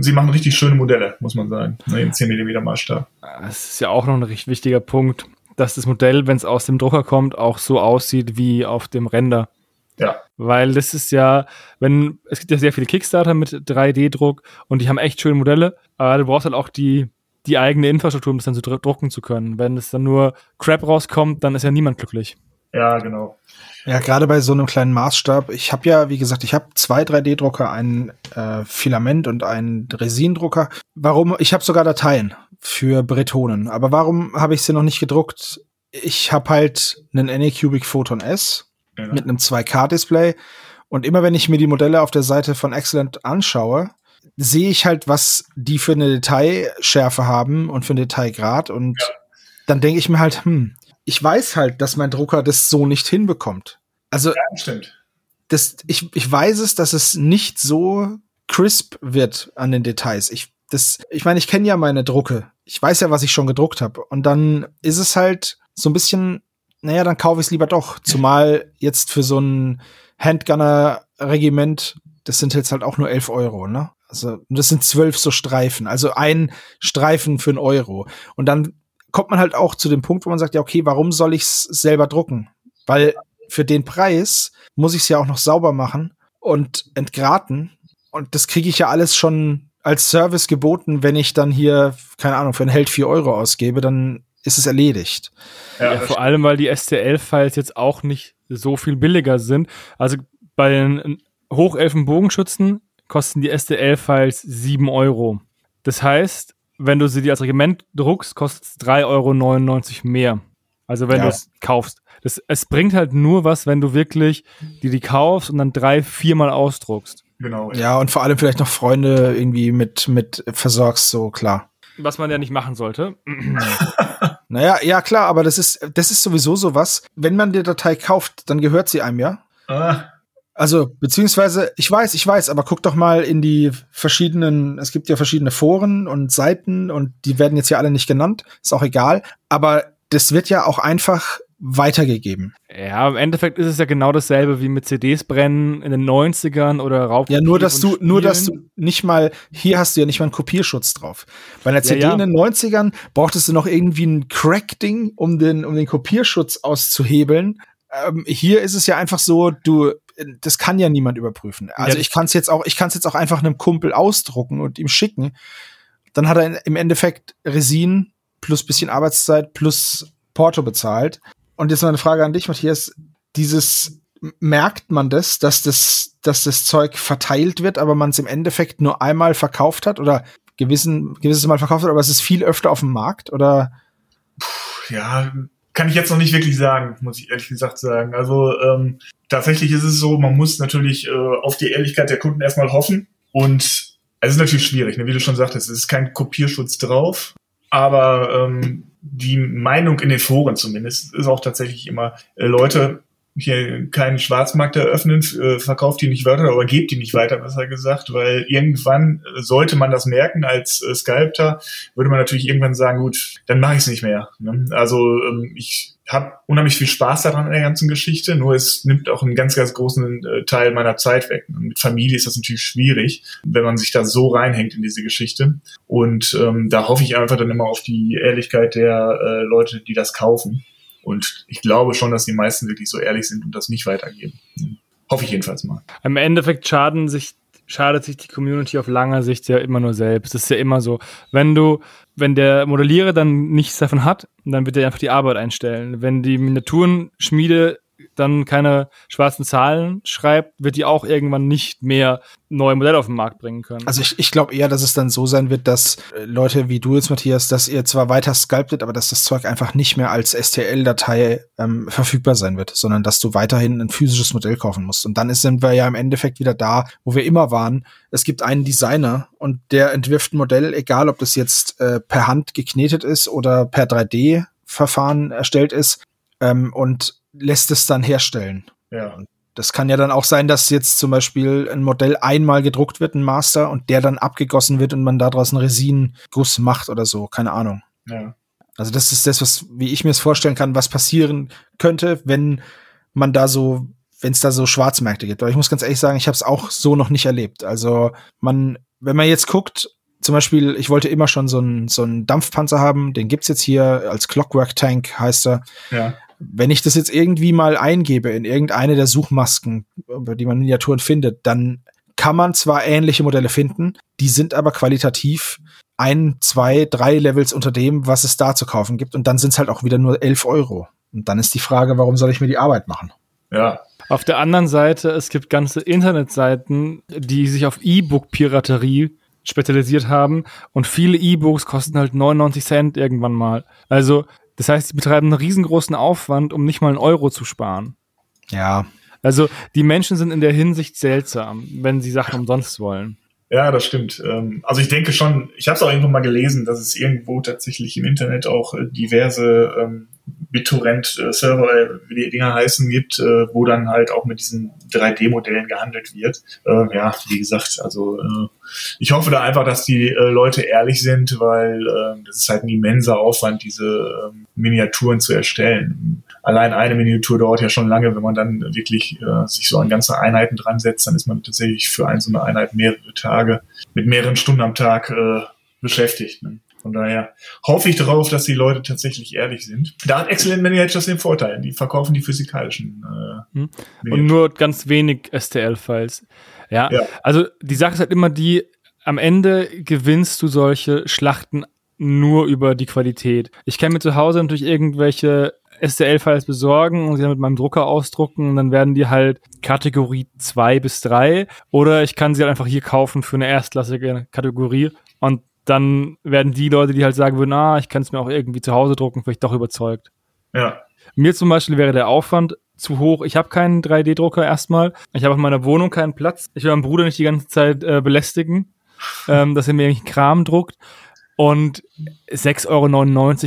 sie machen richtig schöne Modelle, muss man sagen, ne, im 10 mm Maßstab. Das ist ja auch noch ein richtig wichtiger Punkt, dass das Modell, wenn es aus dem Drucker kommt, auch so aussieht wie auf dem Render. Ja. Weil das ist ja, wenn, es gibt ja sehr viele Kickstarter mit 3D-Druck und die haben echt schöne Modelle, aber du brauchst halt auch die, die eigene Infrastruktur, um das dann zu drucken zu können. Wenn es dann nur Crap rauskommt, dann ist ja niemand glücklich. Ja, genau. Ja, gerade bei so einem kleinen Maßstab. Ich habe ja, wie gesagt, ich habe zwei 3D-Drucker, einen äh, Filament und einen Resindrucker. Warum? Ich habe sogar Dateien für Bretonen. Aber warum habe ich sie noch nicht gedruckt? Ich habe halt einen Anycubic Photon S ja. mit einem 2K-Display. Und immer wenn ich mir die Modelle auf der Seite von Excellent anschaue, sehe ich halt, was die für eine Detailschärfe haben und für einen Detailgrad. Und ja. dann denke ich mir halt, hm, ich weiß halt, dass mein Drucker das so nicht hinbekommt. Also, ja, stimmt. Das, ich, ich weiß es, dass es nicht so crisp wird an den Details. Ich, das, ich meine, ich kenne ja meine Drucke. Ich weiß ja, was ich schon gedruckt habe. Und dann ist es halt so ein bisschen naja, dann kaufe ich es lieber doch. Zumal jetzt für so ein Handgunner-Regiment, das sind jetzt halt auch nur 11 Euro, ne? Also, das sind zwölf so Streifen. Also ein Streifen für einen Euro. Und dann kommt man halt auch zu dem Punkt, wo man sagt, ja, okay, warum soll ich es selber drucken? Weil für den Preis muss ich es ja auch noch sauber machen und entgraten. Und das kriege ich ja alles schon als Service geboten, wenn ich dann hier, keine Ahnung, für einen Held vier Euro ausgebe, dann ist es erledigt. Ja, ja vor allem, weil die STL-Files jetzt auch nicht so viel billiger sind. Also bei den Hochelfen-Bogenschützen kosten die STL-Files 7 Euro. Das heißt, wenn du sie dir als Regiment druckst, kostet es 3,99 Euro mehr. Also wenn ja. du es kaufst. Das, es bringt halt nur was, wenn du wirklich die, die kaufst und dann drei, viermal ausdruckst. Genau. Ja, und vor allem vielleicht noch Freunde irgendwie mit, mit versorgst, so klar. Was man ja nicht machen sollte. naja, ja klar, aber das ist, das ist sowieso sowas. Wenn man die Datei kauft, dann gehört sie einem ja. Ah. Also, beziehungsweise, ich weiß, ich weiß, aber guck doch mal in die verschiedenen, es gibt ja verschiedene Foren und Seiten und die werden jetzt ja alle nicht genannt, ist auch egal, aber das wird ja auch einfach weitergegeben. Ja, im Endeffekt ist es ja genau dasselbe wie mit CDs brennen in den 90ern oder Raub. Ja, nur dass du, Spielen. nur dass du nicht mal, hier hast du ja nicht mal einen Kopierschutz drauf. Bei einer ja, CD ja. in den 90ern brauchtest du noch irgendwie ein Crack-Ding, um den, um den Kopierschutz auszuhebeln. Ähm, hier ist es ja einfach so, du, das kann ja niemand überprüfen. Also ja, ich kann es jetzt auch, ich kann es jetzt auch einfach einem Kumpel ausdrucken und ihm schicken. Dann hat er im Endeffekt Resin plus bisschen Arbeitszeit plus Porto bezahlt. Und jetzt mal eine Frage an dich, Matthias. Dieses, merkt man das, dass das, dass das Zeug verteilt wird, aber man es im Endeffekt nur einmal verkauft hat oder gewissen, gewisses Mal verkauft hat, aber es ist viel öfter auf dem Markt oder? Puh, ja, kann ich jetzt noch nicht wirklich sagen, muss ich ehrlich gesagt sagen. Also ähm, tatsächlich ist es so, man muss natürlich äh, auf die Ehrlichkeit der Kunden erstmal hoffen und es ist natürlich schwierig, ne? wie du schon sagtest, es ist kein Kopierschutz drauf, aber ähm, die Meinung in den Foren zumindest ist auch tatsächlich immer, äh, Leute, hier keinen Schwarzmarkt eröffnen, äh, verkauft die nicht weiter oder gebt die nicht weiter, besser gesagt, weil irgendwann äh, sollte man das merken als äh, Sculptor, würde man natürlich irgendwann sagen, gut, dann mache ich es nicht mehr. Ne? Also ähm, ich habe unheimlich viel Spaß daran in der ganzen Geschichte, nur es nimmt auch einen ganz, ganz großen äh, Teil meiner Zeit weg. Mit Familie ist das natürlich schwierig, wenn man sich da so reinhängt in diese Geschichte. Und ähm, da hoffe ich einfach dann immer auf die Ehrlichkeit der äh, Leute, die das kaufen. Und ich glaube schon, dass die meisten wirklich so ehrlich sind und das nicht weitergeben. Hoffe ich jedenfalls mal. Im Endeffekt schaden sich schadet sich die Community auf langer Sicht ja immer nur selbst. Das ist ja immer so. Wenn du, wenn der Modellierer dann nichts davon hat, dann wird er einfach die Arbeit einstellen. Wenn die Miniaturenschmiede dann keine schwarzen Zahlen schreibt, wird die auch irgendwann nicht mehr neue Modelle auf den Markt bringen können. Also ich, ich glaube eher, dass es dann so sein wird, dass äh, Leute wie du jetzt, Matthias, dass ihr zwar weiter sculptet, aber dass das Zeug einfach nicht mehr als STL-Datei ähm, verfügbar sein wird, sondern dass du weiterhin ein physisches Modell kaufen musst. Und dann sind wir ja im Endeffekt wieder da, wo wir immer waren. Es gibt einen Designer und der entwirft ein Modell, egal ob das jetzt äh, per Hand geknetet ist oder per 3D-Verfahren erstellt ist, ähm, und lässt es dann herstellen. Ja. Das kann ja dann auch sein, dass jetzt zum Beispiel ein Modell einmal gedruckt wird, ein Master, und der dann abgegossen wird und man daraus einen Resinenguss macht oder so. Keine Ahnung. Ja. Also das ist das, was, wie ich mir es vorstellen kann, was passieren könnte, wenn man da so, wenn es da so Schwarzmärkte gibt. Aber ich muss ganz ehrlich sagen, ich habe es auch so noch nicht erlebt. Also man, wenn man jetzt guckt, zum Beispiel, ich wollte immer schon so einen so einen Dampfpanzer haben, den gibt's jetzt hier als Clockwork Tank heißt er. Ja. Wenn ich das jetzt irgendwie mal eingebe in irgendeine der Suchmasken, über die man Miniaturen findet, dann kann man zwar ähnliche Modelle finden, die sind aber qualitativ ein, zwei, drei Levels unter dem, was es da zu kaufen gibt. Und dann sind es halt auch wieder nur elf Euro. Und dann ist die Frage, warum soll ich mir die Arbeit machen? Ja. Auf der anderen Seite, es gibt ganze Internetseiten, die sich auf E-Book-Piraterie spezialisiert haben und viele E-Books kosten halt 99 Cent irgendwann mal. Also, das heißt, sie betreiben einen riesengroßen Aufwand, um nicht mal einen Euro zu sparen. Ja. Also, die Menschen sind in der Hinsicht seltsam, wenn sie Sachen umsonst wollen. Ja, das stimmt. Ähm, Also ich denke schon, ich habe es auch irgendwo mal gelesen, dass es irgendwo tatsächlich im Internet auch äh, diverse ähm, BitTorrent-Server, äh, wie die Dinger heißen, gibt, äh, wo dann halt auch mit diesen 3D-Modellen gehandelt wird. Äh, ja, wie gesagt, also äh, ich hoffe da einfach, dass die äh, Leute ehrlich sind, weil äh, das ist halt ein immenser Aufwand, diese äh, Miniaturen zu erstellen. Allein eine Miniatur dauert ja schon lange, wenn man dann wirklich äh, sich so an ganze Einheiten dran setzt, dann ist man tatsächlich für eine so eine Einheit mehrere Tage mit mehreren Stunden am Tag äh, beschäftigt. Ne? Von daher hoffe ich darauf, dass die Leute tatsächlich ehrlich sind. Da hat Excellent Miniatures den Vorteil, die verkaufen die physikalischen. Äh, hm. Und nur ganz wenig STL-Files. Ja, ja, also die Sache ist halt immer die, am Ende gewinnst du solche Schlachten nur über die Qualität. Ich kann mir zu Hause natürlich irgendwelche STL-Files besorgen und sie dann mit meinem Drucker ausdrucken und dann werden die halt Kategorie 2 bis 3 oder ich kann sie halt einfach hier kaufen für eine erstklassige Kategorie und dann werden die Leute, die halt sagen würden, ah, ich kann es mir auch irgendwie zu Hause drucken, vielleicht doch überzeugt. Ja. Mir zum Beispiel wäre der Aufwand zu hoch. Ich habe keinen 3D-Drucker erstmal. Ich habe in meiner Wohnung keinen Platz. Ich will meinen Bruder nicht die ganze Zeit äh, belästigen, ähm, dass er mir irgendwie Kram druckt. Und 6,99 Euro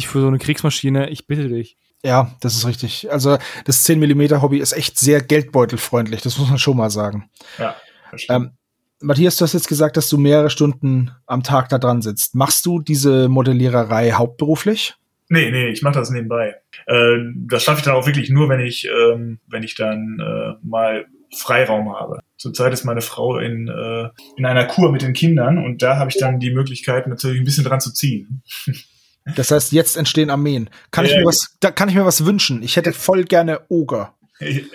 für so eine Kriegsmaschine, ich bitte dich. Ja, das ist richtig. Also das 10 mm Hobby ist echt sehr geldbeutelfreundlich, das muss man schon mal sagen. Ja, ähm, Matthias, du hast jetzt gesagt, dass du mehrere Stunden am Tag da dran sitzt. Machst du diese Modelliererei hauptberuflich? Nee, nee, ich mache das nebenbei. Äh, das schaffe ich dann auch wirklich nur, wenn ich, ähm, wenn ich dann äh, mal Freiraum habe. Zurzeit ist meine Frau in, äh, in einer Kur mit den Kindern und da habe ich dann die Möglichkeit, natürlich ein bisschen dran zu ziehen. Das heißt, jetzt entstehen Armeen. Kann ich mir was, da kann ich mir was wünschen. Ich hätte voll gerne Oger.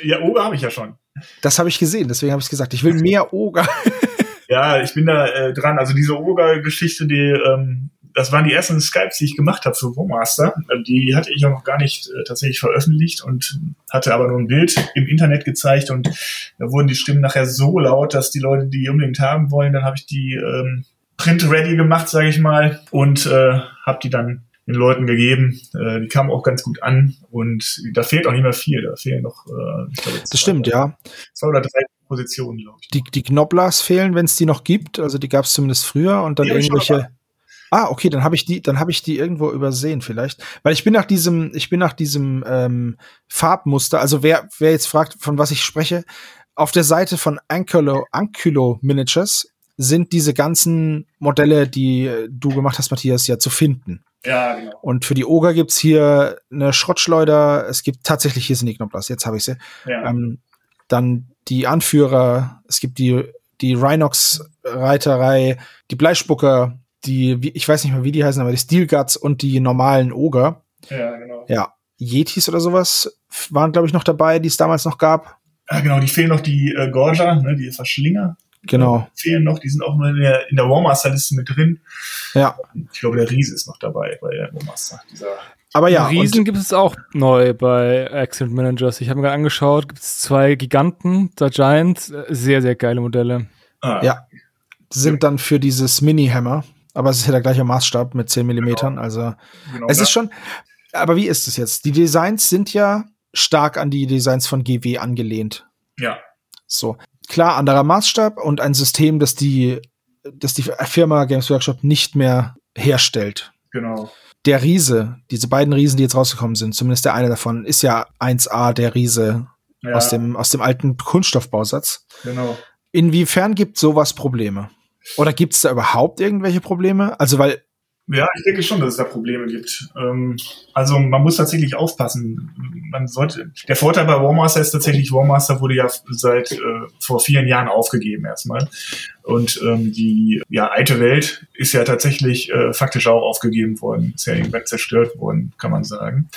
Ja, Oger habe ich ja schon. Das habe ich gesehen, deswegen habe ich gesagt, ich will mehr Oger. ja, ich bin da äh, dran. Also diese Oger-Geschichte, die, ähm, das waren die ersten Skypes, die ich gemacht habe für Womaster. Die hatte ich auch noch gar nicht äh, tatsächlich veröffentlicht und hatte aber nur ein Bild im Internet gezeigt und da wurden die Stimmen nachher so laut, dass die Leute die unbedingt haben wollen. Dann habe ich die ähm, Print ready gemacht, sage ich mal, und äh, habe die dann den Leuten gegeben. Äh, die kamen auch ganz gut an und da fehlt auch nicht mehr viel. Da fehlen noch. Äh, ich glaube, das stimmt, ja. Zwei oder drei Positionen, glaube ich. Die, die Knoblers fehlen, wenn es die noch gibt. Also die gab es zumindest früher und dann die irgendwelche. Ah, okay, dann habe ich die, dann habe ich die irgendwo übersehen vielleicht, weil ich bin nach diesem, ich bin nach diesem ähm, Farbmuster. Also wer wer jetzt fragt, von was ich spreche, auf der Seite von Ankylo, Ankylo Miniatures sind diese ganzen Modelle, die du gemacht hast, Matthias, ja zu finden. Ja, genau. Und für die Oger gibt's hier eine Schrottschleuder. Es gibt tatsächlich, hier sind die Knoblauch, jetzt habe ich sie. Ja. Ähm, dann die Anführer, es gibt die, die Rhinox-Reiterei, die Bleispucker, die, ich weiß nicht mehr, wie die heißen, aber die Steel Guts und die normalen Oger. Ja, genau. Ja, Yetis oder sowas waren, glaube ich, noch dabei, die es damals noch gab. Ja, genau, die fehlen noch die äh, Gorja, ne, die Verschlinger. Genau. Die fehlen noch, die sind auch nur in der, in der Warmaster-Liste mit drin. Ja. Ich glaube, der Riese ist noch dabei bei der Warmaster. Dieser Aber ja. Riesen gibt es auch neu bei Accident Managers. Ich habe mir gerade angeschaut, gibt es zwei Giganten, der Giant, sehr, sehr geile Modelle. Ah. Ja. Sind dann für dieses Mini-Hammer. Aber es ist ja der gleiche Maßstab mit 10 Millimetern. Genau. Also genau es ist schon. Aber wie ist es jetzt? Die Designs sind ja stark an die Designs von GW angelehnt. Ja. So. Klar, anderer Maßstab und ein System, das die, das die Firma Games Workshop nicht mehr herstellt. Genau der Riese, diese beiden Riesen, die jetzt rausgekommen sind, zumindest der eine davon, ist ja 1A der Riese ja. aus, dem, aus dem alten Kunststoffbausatz. Genau. Inwiefern gibt sowas Probleme? Oder gibt es da überhaupt irgendwelche Probleme? Also, weil ja, ich denke schon, dass es da Probleme gibt. Ähm, also man muss tatsächlich aufpassen. Man sollte. Der Vorteil bei Warmaster ist tatsächlich, Warmaster wurde ja seit äh, vor vielen Jahren aufgegeben erstmal. Und ähm, die ja, alte Welt ist ja tatsächlich äh, faktisch auch aufgegeben worden, ist ja irgendwann zerstört worden, kann man sagen.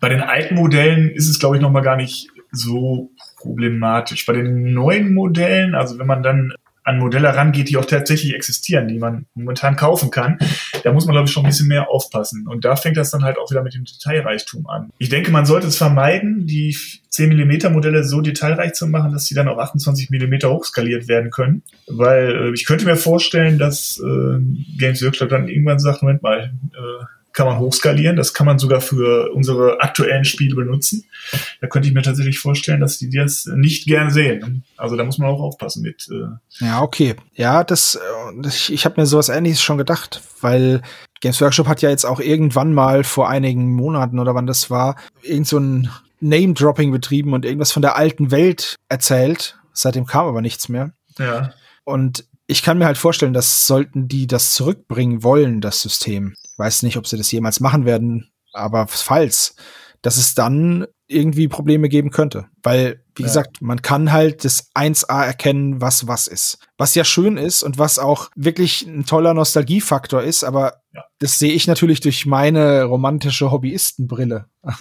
Bei den alten Modellen ist es, glaube ich, nochmal gar nicht so problematisch. Bei den neuen Modellen, also wenn man dann an Modelle rangeht, die auch tatsächlich existieren, die man momentan kaufen kann, da muss man, glaube ich, schon ein bisschen mehr aufpassen. Und da fängt das dann halt auch wieder mit dem Detailreichtum an. Ich denke, man sollte es vermeiden, die 10 mm Modelle so detailreich zu machen, dass sie dann auf 28 mm hochskaliert werden können. Weil äh, ich könnte mir vorstellen, dass äh, Games Workshop dann irgendwann sagt, Moment mal, äh, kann man hochskalieren. Das kann man sogar für unsere aktuellen Spiele benutzen. Da könnte ich mir tatsächlich vorstellen, dass die das nicht gern sehen. Also da muss man auch aufpassen mit. Äh ja, okay. Ja, das, das ich habe mir sowas ähnliches schon gedacht, weil Games Workshop hat ja jetzt auch irgendwann mal vor einigen Monaten oder wann das war, irgend so ein Name-Dropping betrieben und irgendwas von der alten Welt erzählt. Seitdem kam aber nichts mehr. Ja. Und ich kann mir halt vorstellen, dass sollten die das zurückbringen wollen, das System, weiß nicht, ob sie das jemals machen werden, aber falls, dass es dann irgendwie Probleme geben könnte. Weil, wie ja. gesagt, man kann halt das 1A erkennen, was was ist. Was ja schön ist und was auch wirklich ein toller Nostalgiefaktor ist, aber ja. das sehe ich natürlich durch meine romantische Hobbyistenbrille.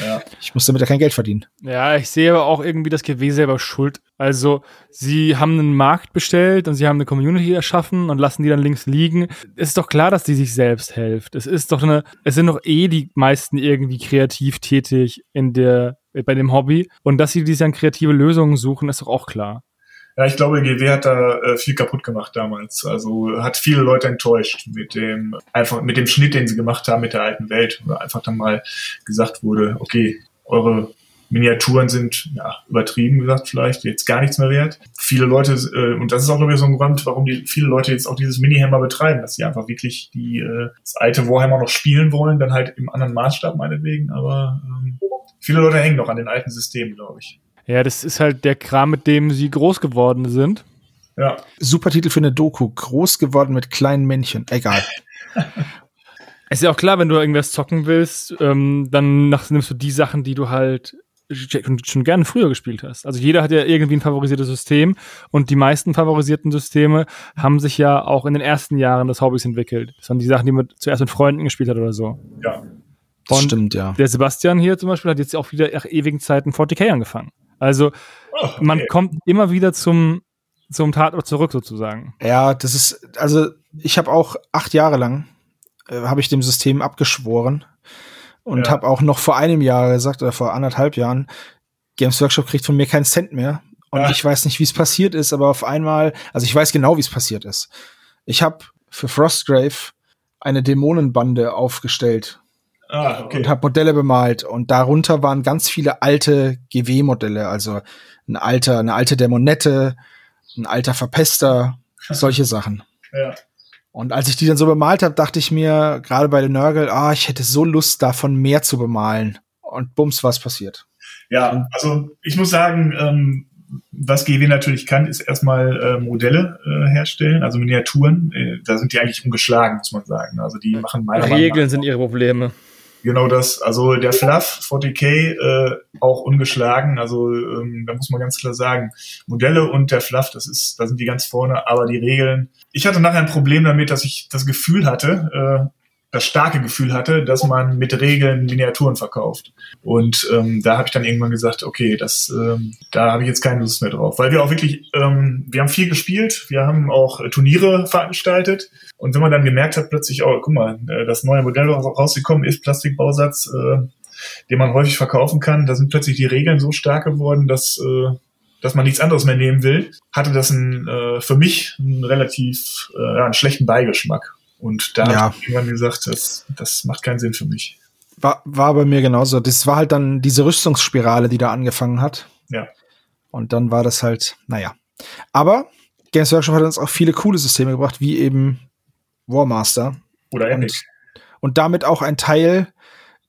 ja. Ich muss damit ja kein Geld verdienen. Ja, ich sehe aber auch irgendwie, dass GW selber schuld. Also, sie haben einen Markt bestellt und sie haben eine Community erschaffen und lassen die dann links liegen. Es ist doch klar, dass die sich selbst hilft. Es ist doch eine, es sind doch eh die meisten irgendwie kreativ tätig in der, bei dem Hobby. Und dass sie diese kreative Lösungen suchen, ist doch auch klar. Ja, ich glaube, GW hat da äh, viel kaputt gemacht damals. Also hat viele Leute enttäuscht mit dem einfach mit dem Schnitt, den sie gemacht haben mit der alten Welt, wo einfach dann mal gesagt wurde, okay, eure Miniaturen sind ja, übertrieben gesagt vielleicht jetzt gar nichts mehr wert. Viele Leute äh, und das ist auch glaube ich so ein Grund, warum die viele Leute jetzt auch dieses Mini-Hammer betreiben, dass sie einfach wirklich die äh, das alte Warhammer noch spielen wollen, dann halt im anderen Maßstab meinetwegen, aber ähm, viele Leute hängen noch an den alten Systemen, glaube ich. Ja, das ist halt der Kram, mit dem sie groß geworden sind. Ja. Super Titel für eine Doku. Groß geworden mit kleinen Männchen. Egal. ist ja auch klar, wenn du irgendwas zocken willst, ähm, dann nimmst du die Sachen, die du halt schon gerne früher gespielt hast. Also jeder hat ja irgendwie ein favorisiertes System und die meisten favorisierten Systeme haben sich ja auch in den ersten Jahren des Hobbys entwickelt. Das waren die Sachen, die man zuerst mit Freunden gespielt hat oder so. Ja. Das stimmt, ja. Der Sebastian hier zum Beispiel hat jetzt auch wieder nach ewigen Zeiten 40k angefangen. Also oh, okay. man kommt immer wieder zum, zum Tatort zurück sozusagen. Ja, das ist, also ich habe auch acht Jahre lang, äh, habe ich dem System abgeschworen und ja. habe auch noch vor einem Jahr gesagt, oder vor anderthalb Jahren, Games Workshop kriegt von mir keinen Cent mehr. Und ja. ich weiß nicht, wie es passiert ist, aber auf einmal, also ich weiß genau, wie es passiert ist. Ich habe für Frostgrave eine Dämonenbande aufgestellt Ah, okay. Und habe Modelle bemalt. Und darunter waren ganz viele alte GW-Modelle, also ein alter, eine alte Dämonette, ein alter Verpester, solche Sachen. Ja. Und als ich die dann so bemalt habe, dachte ich mir, gerade bei den Nörgel, ah, ich hätte so Lust, davon mehr zu bemalen. Und bums, was passiert. Ja, also ich muss sagen, ähm, was GW natürlich kann, ist erstmal äh, Modelle äh, herstellen, also Miniaturen. Äh, da sind die eigentlich ungeschlagen, muss man sagen. Also die machen meiner Regeln sind ihre Probleme. Genau das. Also der Fluff 40k äh, auch ungeschlagen. Also ähm, da muss man ganz klar sagen, Modelle und der Fluff, das ist, da sind die ganz vorne. Aber die Regeln. Ich hatte nachher ein Problem damit, dass ich das Gefühl hatte, äh, das starke Gefühl hatte, dass man mit Regeln Miniaturen verkauft. Und ähm, da habe ich dann irgendwann gesagt, okay, das, ähm, da habe ich jetzt keine Lust mehr drauf, weil wir auch wirklich, ähm, wir haben viel gespielt, wir haben auch Turniere veranstaltet und wenn man dann gemerkt hat, plötzlich, oh, guck mal, äh, das neue Modell rausgekommen ist, Plastikbausatz, äh, den man häufig verkaufen kann, da sind plötzlich die Regeln so stark geworden, dass äh, dass man nichts anderes mehr nehmen will, hatte das ein, äh, für mich einen relativ äh, einen schlechten Beigeschmack. Und da ja. habe ich irgendwann gesagt, das, das macht keinen Sinn für mich. War, war bei mir genauso. Das war halt dann diese Rüstungsspirale, die da angefangen hat. Ja. Und dann war das halt, naja. Aber Games Workshop hat uns auch viele coole Systeme gebracht, wie eben Warmaster. Oder Epic. Und, und damit auch ein Teil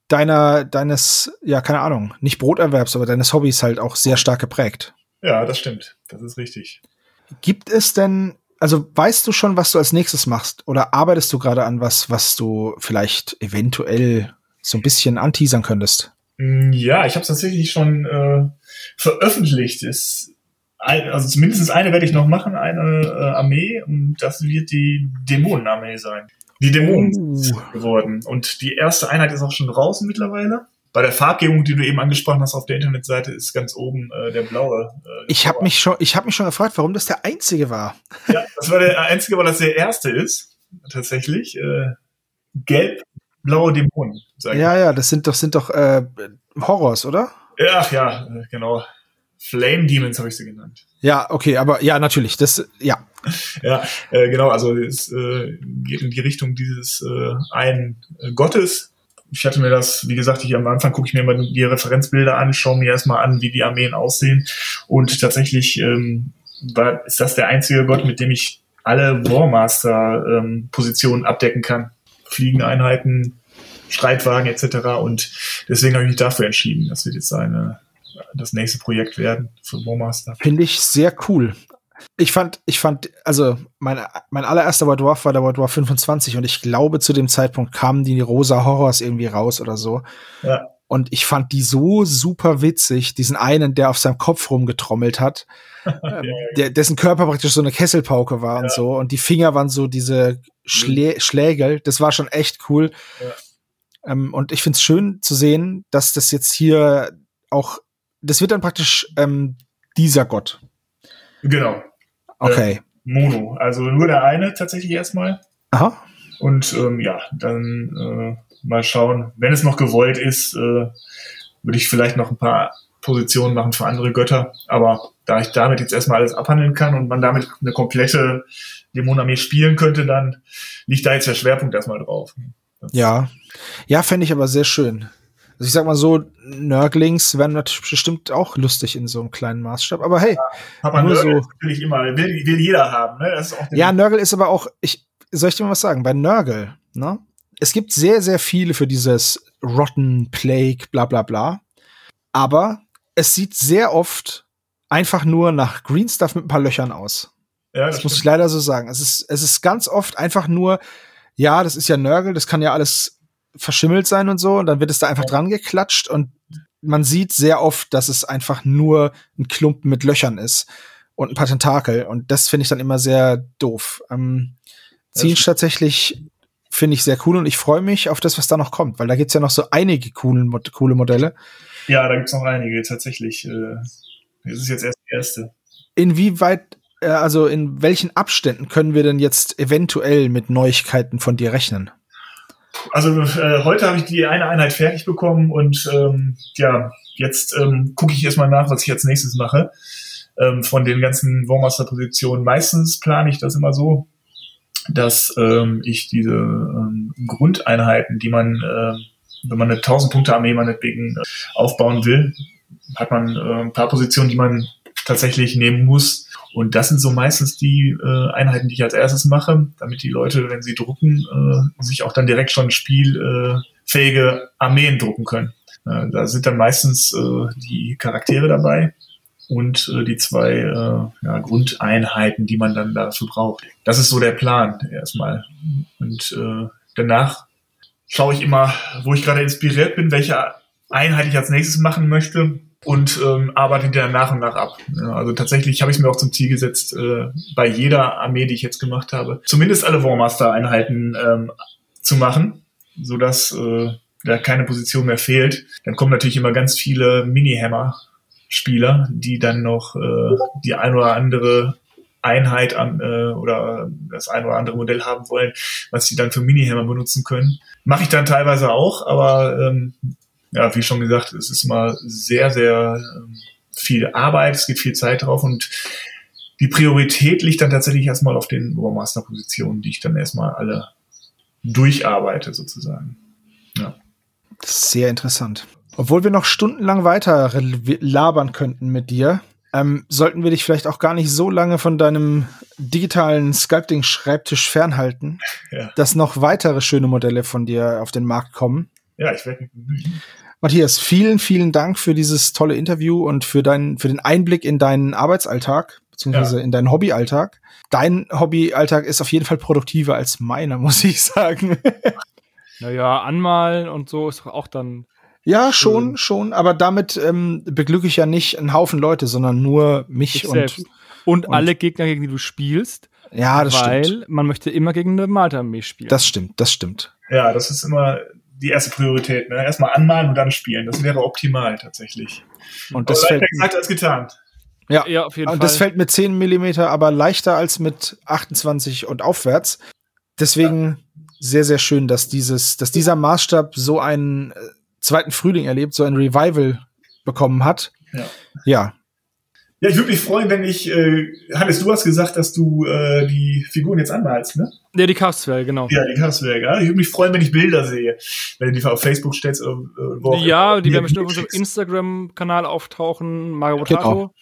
deiner, deines, ja, keine Ahnung, nicht Broterwerbs, aber deines Hobbys halt auch sehr stark geprägt. Ja, das stimmt. Das ist richtig. Gibt es denn also weißt du schon, was du als nächstes machst? Oder arbeitest du gerade an was, was du vielleicht eventuell so ein bisschen anteasern könntest? Mm, ja, ich habe es tatsächlich schon äh, veröffentlicht. Ist ein, also zumindest eine werde ich noch machen, eine äh, Armee, und das wird die Dämonenarmee sein. Die Dämonen uh. geworden. Und die erste Einheit ist auch schon draußen mittlerweile bei der Farbgebung, die du eben angesprochen hast auf der Internetseite, ist ganz oben äh, der blaue. Äh, ich habe mich schon, ich habe mich schon gefragt, warum das der einzige war. Ja, das war der einzige, weil das der erste ist tatsächlich. Äh, gelb, blaue Dämonen. ja, ja, das sind doch sind doch äh, Horrors, oder? Ach ja, äh, genau. Flame Demons habe ich sie genannt. Ja, okay, aber ja, natürlich, das, ja. ja, äh, genau, also es äh, geht in die Richtung dieses äh, einen Gottes, ich hatte mir das, wie gesagt, ich am Anfang gucke ich mir immer die Referenzbilder an, schaue mir erstmal an, wie die Armeen aussehen. Und tatsächlich ähm, war, ist das der einzige Gott, mit dem ich alle Warmaster-Positionen ähm, abdecken kann. Fliegeneinheiten, Streitwagen etc. Und deswegen habe ich mich dafür entschieden. Das wird jetzt eine, das nächste Projekt werden für Warmaster. Finde ich sehr cool. Ich fand, ich fand, also mein, mein allererster World War war der World War 25 und ich glaube, zu dem Zeitpunkt kamen die rosa Horrors irgendwie raus oder so. Ja. Und ich fand die so super witzig, diesen einen, der auf seinem Kopf rumgetrommelt hat, ähm, der, dessen Körper praktisch so eine Kesselpauke war ja. und so. Und die Finger waren so diese Schlä mhm. Schlägel. Das war schon echt cool. Ja. Ähm, und ich find's schön zu sehen, dass das jetzt hier auch, das wird dann praktisch ähm, dieser Gott. Genau. Okay. Äh, Mono. Also nur der eine tatsächlich erstmal. Aha. Und ähm, ja, dann äh, mal schauen. Wenn es noch gewollt ist, äh, würde ich vielleicht noch ein paar Positionen machen für andere Götter. Aber da ich damit jetzt erstmal alles abhandeln kann und man damit eine komplette Dämonarmee spielen könnte, dann liegt da jetzt der Schwerpunkt erstmal drauf. Ja. Ja, fände ich aber sehr schön. Also ich sag mal so, Nörglings wären natürlich bestimmt auch lustig in so einem kleinen Maßstab. Aber hey, ja, nur Nörgel so. natürlich immer, will, will jeder haben. Ne? ja, Nörgel ist aber auch, ich, soll ich dir mal was sagen? Bei Nörgel, ne? Es gibt sehr, sehr viele für dieses Rotten Plague, bla bla bla. Aber es sieht sehr oft einfach nur nach Green Stuff mit ein paar Löchern aus. Ja, das, das muss ich leider so sagen. Es ist, es ist ganz oft einfach nur, ja, das ist ja Nörgel, das kann ja alles verschimmelt sein und so. Und dann wird es da einfach dran geklatscht und man sieht sehr oft, dass es einfach nur ein Klumpen mit Löchern ist und ein paar Tentakel. Und das finde ich dann immer sehr doof. Ähm, Zinsch tatsächlich finde ich sehr cool und ich freue mich auf das, was da noch kommt, weil da gibt's ja noch so einige coolen, coole Modelle. Ja, da gibt's noch einige tatsächlich. Äh, das ist jetzt erst die erste. Inwieweit, äh, also in welchen Abständen können wir denn jetzt eventuell mit Neuigkeiten von dir rechnen? Also äh, heute habe ich die eine Einheit fertig bekommen und ähm, ja, jetzt ähm, gucke ich erstmal nach, was ich als nächstes mache. Ähm, von den ganzen Warmaster-Positionen. Meistens plane ich das immer so, dass ähm, ich diese ähm, Grundeinheiten, die man, äh, wenn man eine 1000-Punkte-Armee meinetwegen äh, aufbauen will, hat man äh, ein paar Positionen, die man tatsächlich nehmen muss, und das sind so meistens die äh, Einheiten, die ich als erstes mache, damit die Leute, wenn sie drucken, äh, sich auch dann direkt schon spielfähige äh, Armeen drucken können. Äh, da sind dann meistens äh, die Charaktere dabei und äh, die zwei äh, ja, Grundeinheiten, die man dann dafür braucht. Das ist so der Plan erstmal. Und äh, danach schaue ich immer, wo ich gerade inspiriert bin, welche Einheit ich als nächstes machen möchte und ähm, arbeite die dann nach und nach ab. Ja, also tatsächlich habe ich mir auch zum Ziel gesetzt, äh, bei jeder Armee, die ich jetzt gemacht habe, zumindest alle Warmaster-Einheiten ähm, zu machen. sodass äh, da keine Position mehr fehlt. Dann kommen natürlich immer ganz viele Mini-Hammer-Spieler, die dann noch äh, die ein oder andere Einheit an, äh, oder das ein oder andere Modell haben wollen, was sie dann für Mini-Hammer benutzen können. Mache ich dann teilweise auch, aber ähm, ja, wie schon gesagt, es ist immer sehr, sehr ähm, viel Arbeit, es geht viel Zeit drauf und die Priorität liegt dann tatsächlich erstmal auf den Obermaster-Positionen, die ich dann erstmal alle durcharbeite sozusagen. Ja. Sehr interessant. Obwohl wir noch stundenlang weiter labern könnten mit dir, ähm, sollten wir dich vielleicht auch gar nicht so lange von deinem digitalen Sculpting-Schreibtisch fernhalten, ja. dass noch weitere schöne Modelle von dir auf den Markt kommen. Ja, ich werde mich bemühen. Matthias, vielen, vielen Dank für dieses tolle Interview und für deinen, für den Einblick in deinen Arbeitsalltag, beziehungsweise ja. in deinen Hobbyalltag. Dein Hobbyalltag ist auf jeden Fall produktiver als meiner, muss ich sagen. Naja, anmalen und so ist auch dann. Ja, schon, schon, aber damit ähm, beglücke ich ja nicht einen Haufen Leute, sondern nur mich und, und, und, alle Gegner, gegen die du spielst. Ja, das weil stimmt. Weil man möchte immer gegen eine Malta-Armee spielen. Das stimmt, das stimmt. Ja, das ist immer die erste Priorität. Ne? Erstmal anmalen und dann spielen. Das wäre optimal tatsächlich. Und das fällt gesagt als getan. Ja, ja auf jeden und Fall. das fällt mit 10 Millimeter aber leichter als mit 28 und aufwärts. Deswegen ja. sehr, sehr schön, dass dieses, dass dieser Maßstab so einen äh, zweiten Frühling erlebt, so ein Revival bekommen hat. Ja. ja. Ja, ich würde mich freuen, wenn ich, äh, Hannes, du hast gesagt, dass du äh, die Figuren jetzt anmalst, ne? Ja, die Chaoszwerge, genau. Ja, die Chaoszwerge. Ja. Ich würde mich freuen, wenn ich Bilder sehe, wenn du die auf Facebook stellst. Äh, wo ja, die werden bestimmt auf unserem Instagram-Kanal auftauchen, Mario Potato.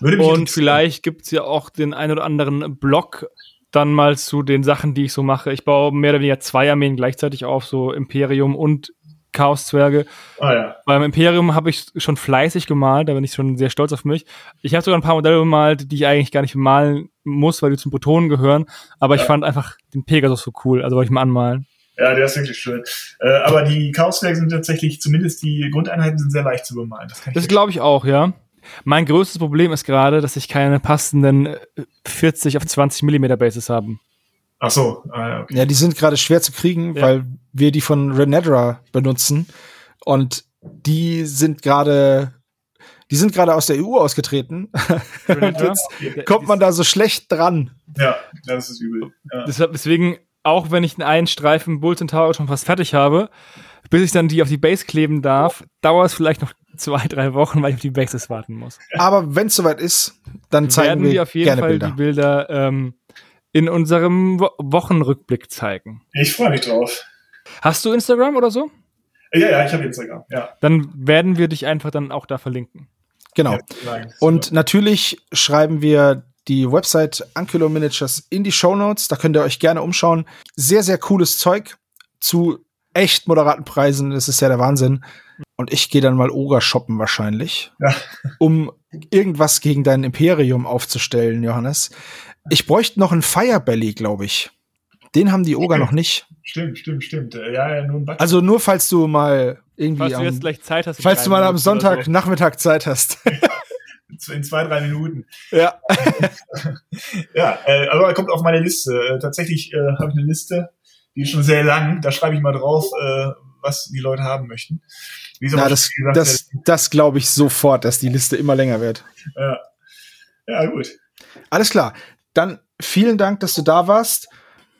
Genau. Und vielleicht gibt's ja auch den ein oder anderen Blog dann mal zu den Sachen, die ich so mache. Ich baue mehr oder weniger zwei Armeen gleichzeitig auf, so Imperium und Chaoszwerge. Ah, ja. Beim Imperium habe ich schon fleißig gemalt, da bin ich schon sehr stolz auf mich. Ich habe sogar ein paar Modelle gemalt, die ich eigentlich gar nicht malen muss, weil die zum Protonen gehören. Aber ja. ich fand einfach den Pegasus so cool, also wollte ich mal anmalen. Ja, der ist wirklich schön. Äh, aber die Chaoswerke sind tatsächlich, zumindest die Grundeinheiten sind sehr leicht zu bemalen. Das, das glaube ich auch, ja. Mein größtes Problem ist gerade, dass ich keine passenden 40 auf 20 Millimeter Bases habe. Ach so, ah, ja, okay. ja, die sind gerade schwer zu kriegen, ja. weil wir die von Renedra benutzen und die sind gerade die sind gerade aus der EU ausgetreten. Jetzt kommt man da so schlecht dran. Ja, das ist übel. Ja. Deswegen, auch wenn ich einen Streifen Bulletin Tower schon fast fertig habe, bis ich dann die auf die Base kleben darf, dauert es vielleicht noch zwei, drei Wochen, weil ich auf die Bases warten muss. Aber wenn es soweit ist, dann zeigen wir, wir auf jeden gerne Fall Bilder. die Bilder ähm, in unserem Wo Wochenrückblick zeigen. Ich freue mich drauf. Hast du Instagram oder so? Ja, ja, ich habe Instagram, ja. Dann werden wir dich einfach dann auch da verlinken. Genau. Ja, Und natürlich schreiben wir die Website Ankylo Miniatures in die Show Notes. Da könnt ihr euch gerne umschauen. Sehr, sehr cooles Zeug zu echt moderaten Preisen. Das ist ja der Wahnsinn. Und ich gehe dann mal Oger shoppen wahrscheinlich, ja. um irgendwas gegen dein Imperium aufzustellen, Johannes. Ich bräuchte noch einen Firebelly, glaube ich. Den haben die Oger noch nicht. Stimmt, stimmt, stimmt. Äh, ja, ja, nur ein Also nur falls du mal irgendwie falls du jetzt gleich Zeit hast, falls du mal am Sonntagnachmittag so. Zeit hast. In zwei, drei Minuten. Ja. ja, äh, aber er kommt auf meine Liste. Äh, tatsächlich äh, habe ich eine Liste, die ist schon sehr lang. Da schreibe ich mal drauf, äh, was die Leute haben möchten. Wie Na, das, gesagt, das, das glaube ich sofort, dass die Liste immer länger wird. Ja. Ja, gut. Alles klar. Dann vielen Dank, dass du da warst.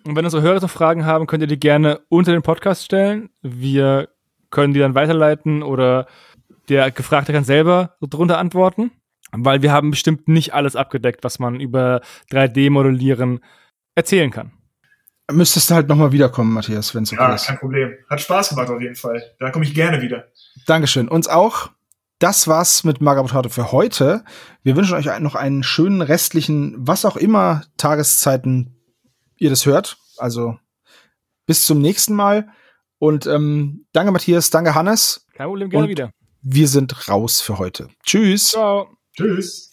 Und wenn unsere Hörer noch Fragen haben, könnt ihr die gerne unter den Podcast stellen. Wir können die dann weiterleiten oder der Gefragte kann selber drunter antworten, weil wir haben bestimmt nicht alles abgedeckt, was man über 3D-Modellieren erzählen kann. Müsstest du halt nochmal wiederkommen, Matthias, wenn es okay ja, ist. kein Problem. Hat Spaß gemacht auf jeden Fall. Da komme ich gerne wieder. Dankeschön. Uns auch. Das war's mit Magabotate für heute. Wir wünschen euch noch einen schönen restlichen, was auch immer Tageszeiten ihr das hört. Also bis zum nächsten Mal. Und ähm, danke, Matthias, danke, Hannes. Kein Problem, gerne Und wieder. Wir sind raus für heute. Tschüss. Ciao. Tschüss.